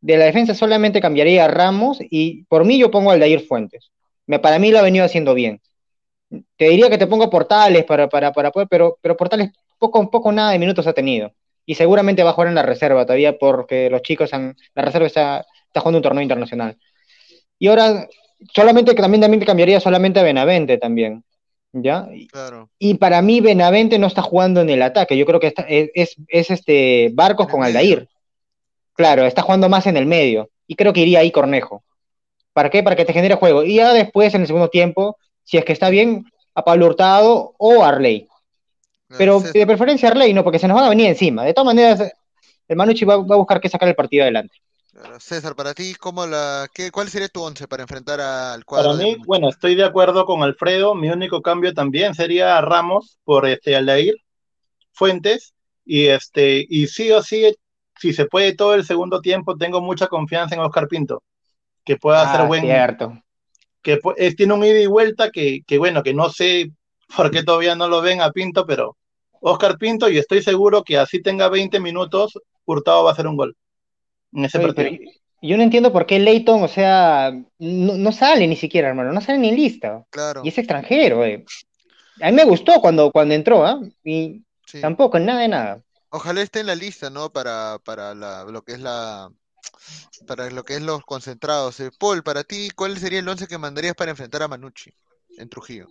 De la defensa solamente cambiaría a Ramos y por mí yo pongo al Dair Fuentes. Me, para mí lo ha venido haciendo bien. Te diría que te pongo Portales para, para, para poder, pero, pero Portales poco, poco nada de minutos ha tenido. Y seguramente va a jugar en la reserva todavía porque los chicos han, la reserva está, está jugando un torneo internacional. Y ahora, solamente también, también cambiaría solamente a Benavente también. ¿Ya? Claro. Y para mí Benavente no está jugando en el ataque. Yo creo que está, es, es, es este Barcos con Aldair. Claro, está jugando más en el medio. Y creo que iría ahí Cornejo. ¿Para qué? Para que te genere juego. Y ya después, en el segundo tiempo, si es que está bien, a Pablo Hurtado o Arley. Pero de preferencia Arley, no, porque se nos van a venir encima. De todas maneras, el Manucci va, va a buscar que sacar el partido adelante. Claro. César, para ti, ¿cómo la, qué, ¿cuál sería tu once para enfrentar al cuadro Para mí, bueno, estoy de acuerdo con Alfredo. Mi único cambio también sería Ramos por este Aldair Fuentes. Y este, y sí o sí, si se puede todo el segundo tiempo, tengo mucha confianza en Oscar Pinto, que pueda hacer Ah, buen, cierto. que es- tiene un ida y vuelta que, que bueno, que no sé por qué todavía no lo ven a Pinto, pero Oscar Pinto, y estoy seguro que así tenga 20 minutos, Hurtado va a hacer un gol en ese Oye, partido. yo no entiendo por qué Leighton, o sea, no, no sale ni siquiera, hermano, no sale ni en lista. Claro, Y es extranjero, eh. A mí me gustó cuando, cuando entró, ¿ah? Y sí. tampoco, nada de nada. Ojalá esté en la lista, ¿no? Para, para la, lo que es la, para lo que es los concentrados. Eh, Paul, para ti, ¿cuál sería el once que mandarías para enfrentar a Manucci en Trujillo?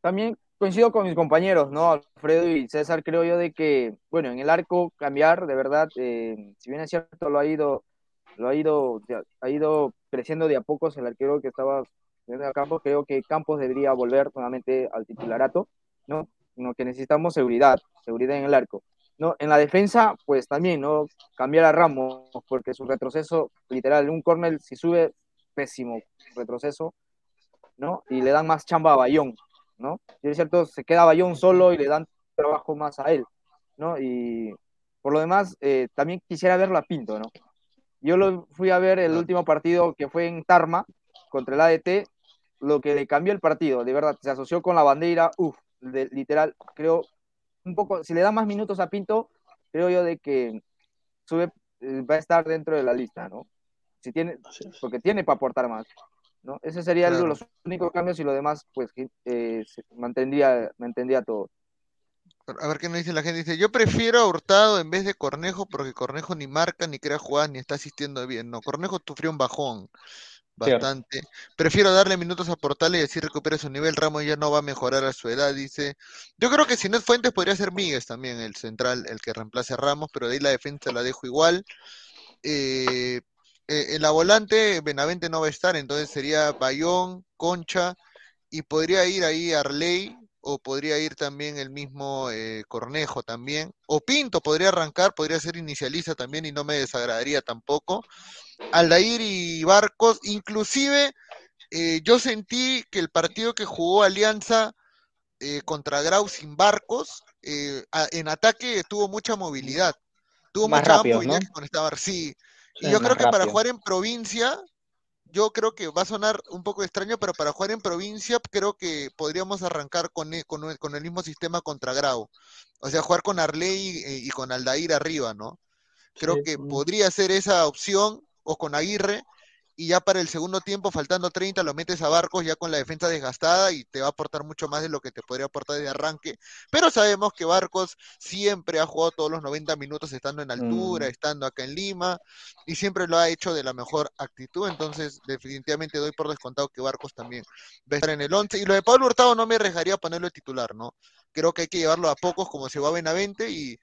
También coincido con mis compañeros, ¿no? Alfredo y César, creo yo de que, bueno, en el arco cambiar, de verdad, eh, si bien es cierto, lo ha ido, lo ha ido, ha ido creciendo de a pocos el arquero que estaba en el campo, creo que Campos debería volver nuevamente al titularato, ¿no? Lo que necesitamos seguridad, seguridad en el arco. ¿no? En la defensa, pues también, ¿no? Cambiar a Ramos, porque su retroceso, literal, un córner, si sube, pésimo retroceso, ¿no? Y le dan más chamba a Bayón, ¿no? Y es cierto, se queda Bayón solo y le dan trabajo más a él, ¿no? Y por lo demás, eh, también quisiera verlo a Pinto, ¿no? Yo lo fui a ver el último partido que fue en Tarma contra el ADT, lo que le cambió el partido, de verdad, se asoció con la bandera, uff, literal, creo, un poco, si le da más minutos a Pinto, creo yo de que sube, eh, va a estar dentro de la lista, ¿no? Si tiene, porque tiene para aportar más, ¿no? Ese sería Claro. los únicos cambios y lo demás, pues, eh, se mantendría, mantendría todo. A ver qué nos dice la gente. Dice, yo prefiero a Hurtado en vez de Cornejo porque Cornejo ni marca, ni crea jugadas, ni está asistiendo bien. No, Cornejo sufrió un bajón Cierto. bastante. Prefiero darle minutos a Portales y así recupera su nivel. Ramos ya no va a mejorar a su edad, dice. Yo creo que si no es Fuentes podría ser Míguez también, el central, el que reemplace a Ramos, pero de ahí la defensa la dejo igual. Eh, eh, en la volante, Benavente no va a estar, entonces sería Bayón, Concha, y podría ir ahí Arley, o podría ir también el mismo eh, Cornejo también, o Pinto podría arrancar, podría ser inicialista también y no me desagradaría tampoco. Aldair y Barcos, inclusive eh, yo sentí que el partido que jugó Alianza eh, contra Grau sin Barcos, en ataque tuvo mucha movilidad, tuvo mucha movilidad que cuando estaba, sí. Y yo creo que para jugar en provincia, yo creo que va a sonar un poco extraño, pero para jugar en provincia creo que podríamos arrancar con, e, con, con el mismo sistema contra Grau. O sea, jugar con Arley y, con Aldair arriba, ¿no? Creo que podría ser esa opción, o con Aguirre, y ya para el segundo tiempo, faltando 30, lo metes a Barcos ya con la defensa desgastada y te va a aportar mucho más de lo que te podría aportar de arranque. Pero sabemos que Barcos siempre ha jugado todos los 90 minutos estando en altura, mm. estando acá en Lima, y siempre lo ha hecho de la mejor actitud. Entonces, definitivamente doy por descontado que Barcos también va a estar en el 11. Y lo de Pablo Hurtado no me arriesgaría a ponerlo de titular, ¿no? Creo que hay que llevarlo a pocos como se va a Benavente y,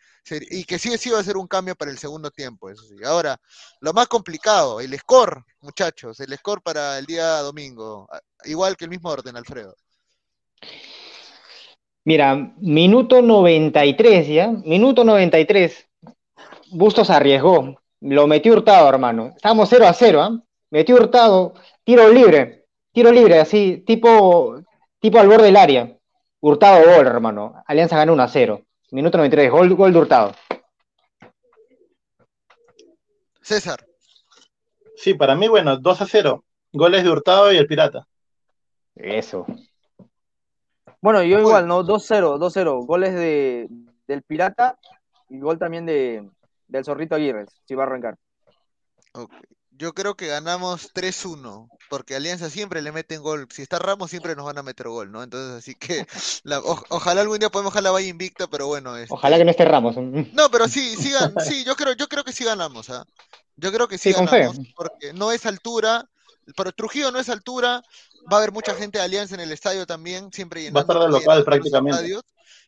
y que sí, sí va a ser un cambio para el segundo tiempo, eso sí. Ahora, lo más complicado, el score, muchachos, el score para el día domingo, igual que el mismo orden, Alfredo. Mira, minuto 93 ya, minuto 93. Bustos arriesgó, lo metió hurtado, hermano. Estamos 0 a 0, ¿ah? Metió hurtado, tiro libre, tiro libre, así, tipo, tipo al borde del área. Hurtado gol, hermano. Alianza ganó 1 a 0. Minuto 93, gol, gol de Hurtado. César. Sí, para mí, bueno, 2 a 0. Goles de Hurtado y el Pirata. Eso. Bueno, yo igual, ¿no? 2-0, 2-0. Goles de, del Pirata y gol también de, del Zorrito Aguirre, si va a arrancar. Yo creo que ganamos 3-1, porque Alianza siempre le meten gol. Si está Ramos, siempre nos van a meter gol, ¿no? Entonces, así que ojalá algún día podemos dejar la valla invicta, pero bueno. Este ojalá que no esté Ramos. No, pero sí, sí, sí yo, creo, yo creo que sí ganamos. ¿ah? Yo creo que sí, ganamos, porque no es altura, pero Trujillo no es altura, va a haber mucha gente de Alianza en el estadio también, siempre llenando. Va a estar de local prácticamente.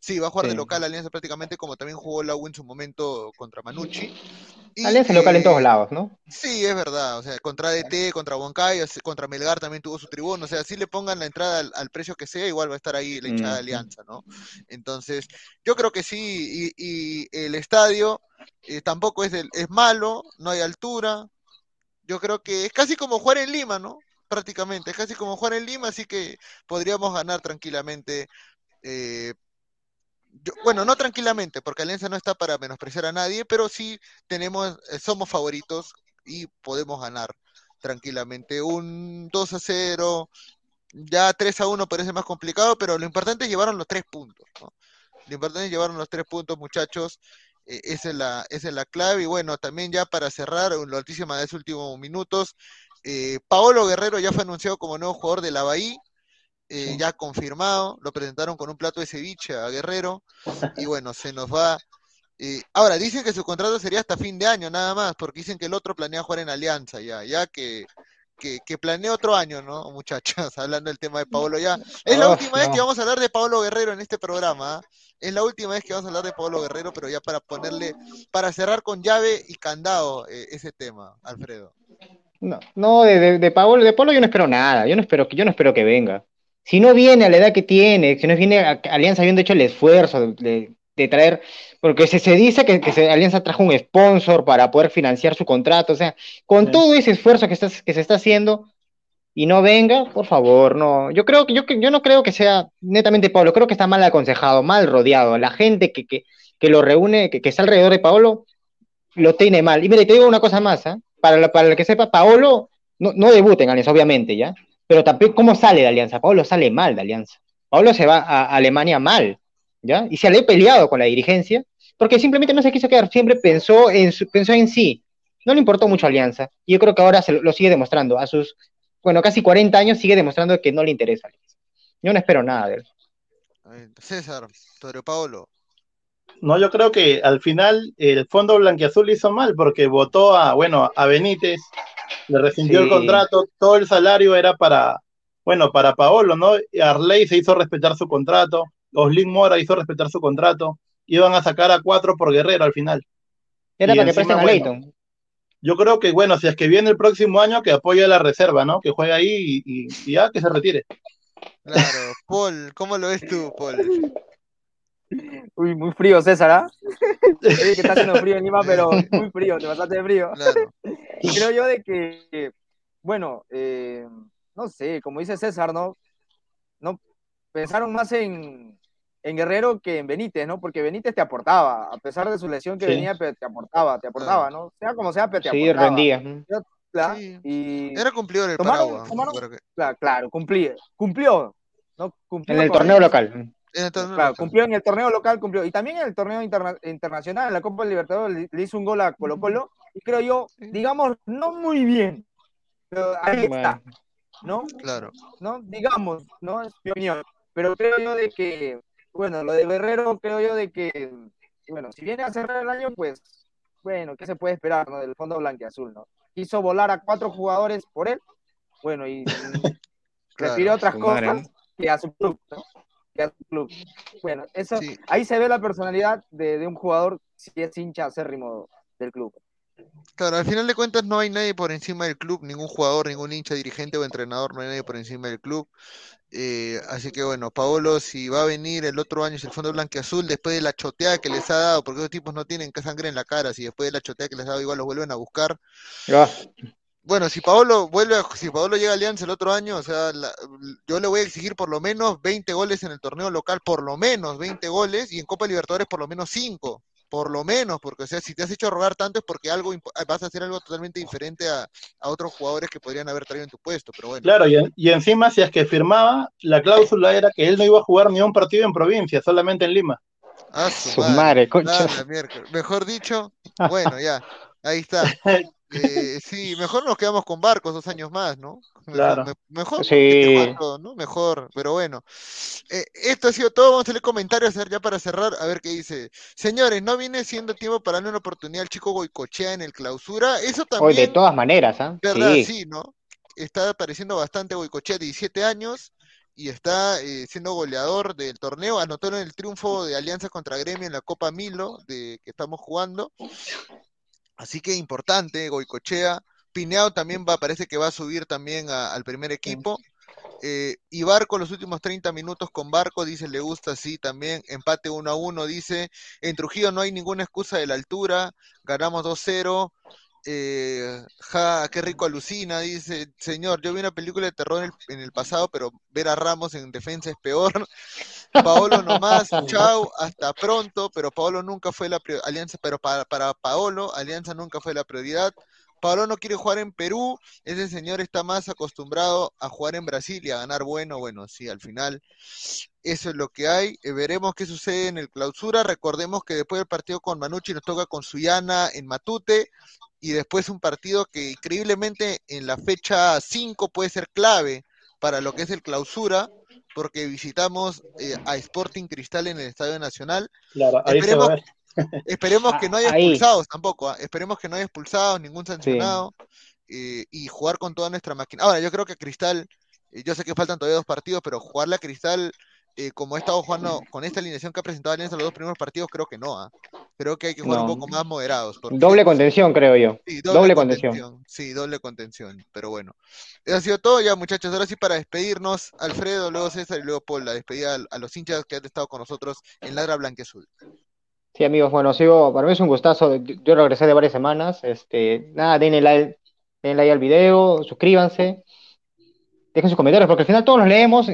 Sí, va a jugar de local Alianza prácticamente, como también jugó la U en su momento contra Manucci. Alianza local en todos lados, ¿no? Sí, es verdad. O sea, contra DT, contra Huancayo, contra Melgar también tuvo su tribuna. O sea, si le pongan la entrada al, precio que sea, igual va a estar ahí la hinchada de Alianza, ¿no? Entonces, yo creo que sí. Y, el estadio eh, tampoco es, es malo, no hay altura. Yo creo que es casi como jugar en Lima, ¿no? Prácticamente, es casi como jugar en Lima, así que podríamos ganar tranquilamente. Eh, bueno, no tranquilamente, porque Alianza no está para menospreciar a nadie, pero sí tenemos, eh, somos favoritos y podemos ganar tranquilamente. Un 2 a 0, ya 3 a 1 parece más complicado, pero lo importante es llevar los tres puntos. Lo importante es llevar los tres puntos, muchachos. E, esa, es la, esa es la clave. Y bueno, también ya para cerrar, lo altísima de esos últimos minutos, eh, Paolo Guerrero ya fue anunciado como nuevo jugador de la Bahía. Eh, ya confirmado, lo presentaron con un plato de ceviche a Guerrero, y bueno, se nos va. Eh, ahora, dicen que su contrato sería hasta fin de año, nada más, porque dicen que el otro planea jugar en Alianza ya, ya que, que, planea otro año, ¿no, muchachos? Hablando del tema de Paolo ya. Es la última vez que vamos a hablar de Pablo Guerrero en este programa, ¿ah? Es la última vez que vamos a hablar de Pablo Guerrero, pero ya para ponerle, para cerrar con llave y candado eh, ese tema, Alfredo. No, no, de, de, de Pablo, de Pablo yo no espero nada, yo no espero, yo no espero que venga si no viene a la edad que tiene, si no viene a Alianza habiendo hecho el esfuerzo de, traer, porque se, se dice que, Alianza trajo un sponsor para poder financiar su contrato, o sea, con todo ese esfuerzo que, que se está haciendo y no venga, por favor, no, yo creo que yo, yo no creo que sea netamente Pablo, creo que está mal aconsejado, mal rodeado, la gente que, que, que lo reúne, que, está alrededor de Pablo, lo tiene mal. Y mire, te digo una cosa más, ¿eh? para, para el que sepa, Paolo no, no debuta en Alianza, obviamente, ¿ya? Pero también cómo sale de Alianza. Pablo sale mal de Alianza. Pablo se va a Alemania mal, ¿ya? Y se le ha peleado con la dirigencia, porque simplemente no se quiso quedar, siempre pensó en, pensó en sí. No le importó mucho Alianza. Y yo creo que ahora se lo, sigue demostrando. A sus, bueno, casi 40 años sigue demostrando que no le interesa Alianza. Yo no espero nada de él. César, sobre Pablo. No, yo creo que al final el Fondo Blanquiazul hizo mal porque votó a, bueno, a Benítez, le rescindió el contrato, todo el salario era para, bueno, para Paolo, ¿no? Arley se hizo respetar su contrato, Oslin Mora hizo respetar su contrato, iban a sacar a cuatro por Guerrero al final. Era para que presten a Leighton. Yo creo que, bueno, si es que viene el próximo año, que apoye a la reserva, ¿no? Que juegue ahí y, ya que se retire. Claro, Paul, ¿cómo lo ves tú, Paul? Uy, muy frío, César, ¿ah? Que está haciendo frío en Lima, pero muy frío, te pasaste de frío. Claro. Creo yo de que, bueno, eh, no sé, como dice César, ¿no? No pensaron más en, en Guerrero que en Benítez, ¿no? Porque Benítez te aportaba, a pesar de su lesión que Sí. venía, pero te aportaba, te aportaba, ¿no? Sea como sea, pero te Sí, aportaba. rendía. Sí. Y Era cumplidor el Tomaron- Paraguas. tomaron- que- claro, claro, cumplí, cumplió, ¿no? Cumplió En el torneo local. En el torneo Claro, local. cumplió en el torneo local, cumplió. Y también en el torneo interna- internacional, en la Copa del Libertadores, le, le hizo un gol a Colo Colo. Y creo yo, digamos, no muy bien. Pero ahí está, ¿no? Claro. ¿no? Digamos, ¿no? Es mi opinión. Pero creo yo de que, bueno, lo de Guerrero, creo yo de que, bueno, si viene a cerrar el año, pues, bueno, ¿qué se puede esperar, ¿no? Del fondo blanqueazul, ¿no? Quiso volar a cuatro jugadores por él, bueno, y Claro, refirió otras cosas que a su club, ¿no? Club. Bueno, eso, Sí. ahí se ve la personalidad de, de un jugador si es hincha acérrimo del club. Claro, al final de cuentas no hay nadie por encima del club, ningún jugador, ningún hincha, dirigente o entrenador, no hay nadie por encima del club. Eh, así que bueno, Paolo, si va a venir el otro año, si el Fondo Blanquiazul, después de la choteada que les ha dado, porque esos tipos no tienen sangre en la cara, si después de la choteada que les ha dado igual los vuelven a buscar. ah, Bueno, si Paolo vuelve, a- si Paolo llega a Alianza el otro año, o sea, la- yo le voy a exigir por lo menos 20 goles en el torneo local, por lo menos 20 goles, y en Copa Libertadores por lo menos 5, por lo menos, porque o sea, si te has hecho rogar tanto es porque algo imp- vas a hacer algo totalmente diferente a, a otros jugadores que podrían haber traído en tu puesto, pero bueno. Claro, y, en- y encima, si es que firmaba, la cláusula era que él no iba a jugar ni un partido en provincia, solamente en Lima. A su su madre. madre, concha. Ah. Mejor dicho, bueno, ya, ahí está. Eh, sí, mejor nos quedamos con Barcos dos años más, ¿no? Mejor, Claro. me- mejor Sí. ¿no? Mejor, pero bueno. Eh, esto ha sido todo, vamos a leer comentarios ya para cerrar, a ver qué dice. Señores, ¿no viene siendo tiempo para darle una oportunidad al chico Goicochea en el clausura? Eso Hoy de también, todas maneras, ¿ah? Sí. sí, ¿no? Está apareciendo bastante Goicochea, 17 años, y está eh, siendo goleador del torneo. Anotó en el triunfo de Alianza contra Gremio en la Copa Milo de que estamos jugando. Así que importante, Goicochea. Pineado también va, parece que va a subir también a- al primer equipo. Eh, y Barco, los últimos 30 minutos con Barco, dice, le gusta, sí, también. Empate 1 a 1, dice. En Trujillo no hay ninguna excusa de la altura. Ganamos 2-0. Eh, ja, qué rico alucina, dice. Señor, yo vi una película de terror en el, pasado, pero ver a Ramos en defensa es peor. Paolo nomás, chao, hasta pronto, pero Paolo nunca fue la alianza, pero para, para Paolo, Alianza nunca fue la prioridad. Paolo no quiere jugar en Perú, ese señor está más acostumbrado a jugar en Brasil y a ganar bueno, bueno, sí, al final eso es lo que hay. Eh, veremos qué sucede en el clausura. Recordemos que después del partido con Manucci nos toca con Suyana en Matute y después un partido que increíblemente en la fecha 5 puede ser clave para lo que es el clausura, porque visitamos eh, a Sporting Cristal en el Estadio Nacional. Claro, ahí se va a ver. Esperemos que no haya ahí. expulsados tampoco, ¿ah? esperemos que no haya expulsados, ningún sancionado eh, y jugar con toda nuestra máquina. Ahora, yo creo que Cristal, eh, yo sé que faltan todavía dos partidos, pero jugarle a Cristal eh, como he estado jugando con esta alineación que ha presentado Alianza los dos primeros partidos, creo que no. ¿ah? Creo que hay que jugar un poco más moderados. porque- Doble contención, creo yo. Sí, doble contención. Sí, doble contención. Pero bueno. Eso ha sido todo ya, muchachos. Ahora sí, para despedirnos, Alfredo, luego César y luego Paul, la despedida a, los hinchas que han estado con nosotros en Ladra Blanqueazul. Sí, amigos, bueno, sigo, para mí es un gustazo. Yo yo regresé de varias semanas. Este, nada, denle like, denle like al video, suscríbanse, dejen sus comentarios, porque al final todos los leemos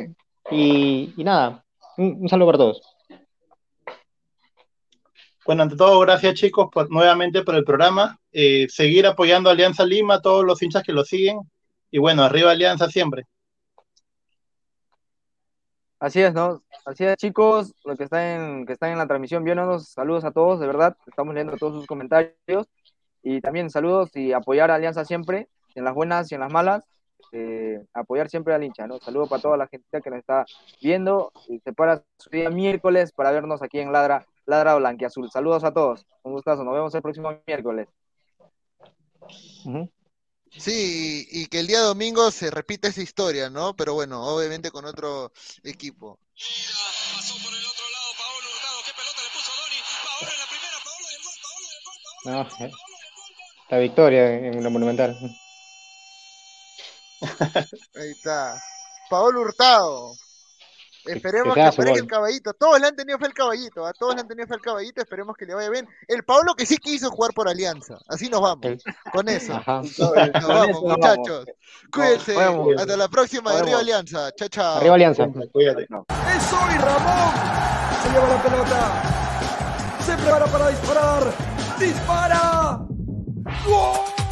y, y nada, un, un saludo para todos. Bueno, ante todo, gracias chicos por, nuevamente por el programa. Eh, seguir apoyando a Alianza Lima, todos los hinchas que lo siguen. Y bueno, arriba Alianza siempre. Así es, ¿no? Así es, chicos, los que están en, que están en la transmisión, viéndonos, saludos a todos, de verdad, estamos leyendo todos sus comentarios, y también saludos y apoyar a Alianza siempre, en las buenas y en las malas, eh, apoyar siempre al hincha, ¿no? Saludos para toda la gente que nos está viendo, y se para su día miércoles para vernos aquí en Ladra, Ladra Blanquiazul. Saludos a todos, un gustazo, nos vemos el próximo miércoles. Sí, y, que el día domingo se repita esa historia, ¿no? Pero bueno, obviamente con otro equipo. No, eh, la victoria en lo monumental. Ahí está. Paolo Hurtado. Esperemos que que, aparezca gol. el caballito. Todos le han tenido fe al caballito. A todos le han tenido fe al caballito. Esperemos que le vaya bien. El Pablo que sí quiso jugar por Alianza. Así nos vamos. Con eso. Ajá. Nos Con vamos, eso nos vamos. muchachos. Cuídense. Hasta la próxima de vemos. Alianza. Chao, chao. Arriba Alianza. Cuídate. Es hoy Ramón. Se lleva la pelota. Se prepara para disparar. ¡Dispara! ¡Gol!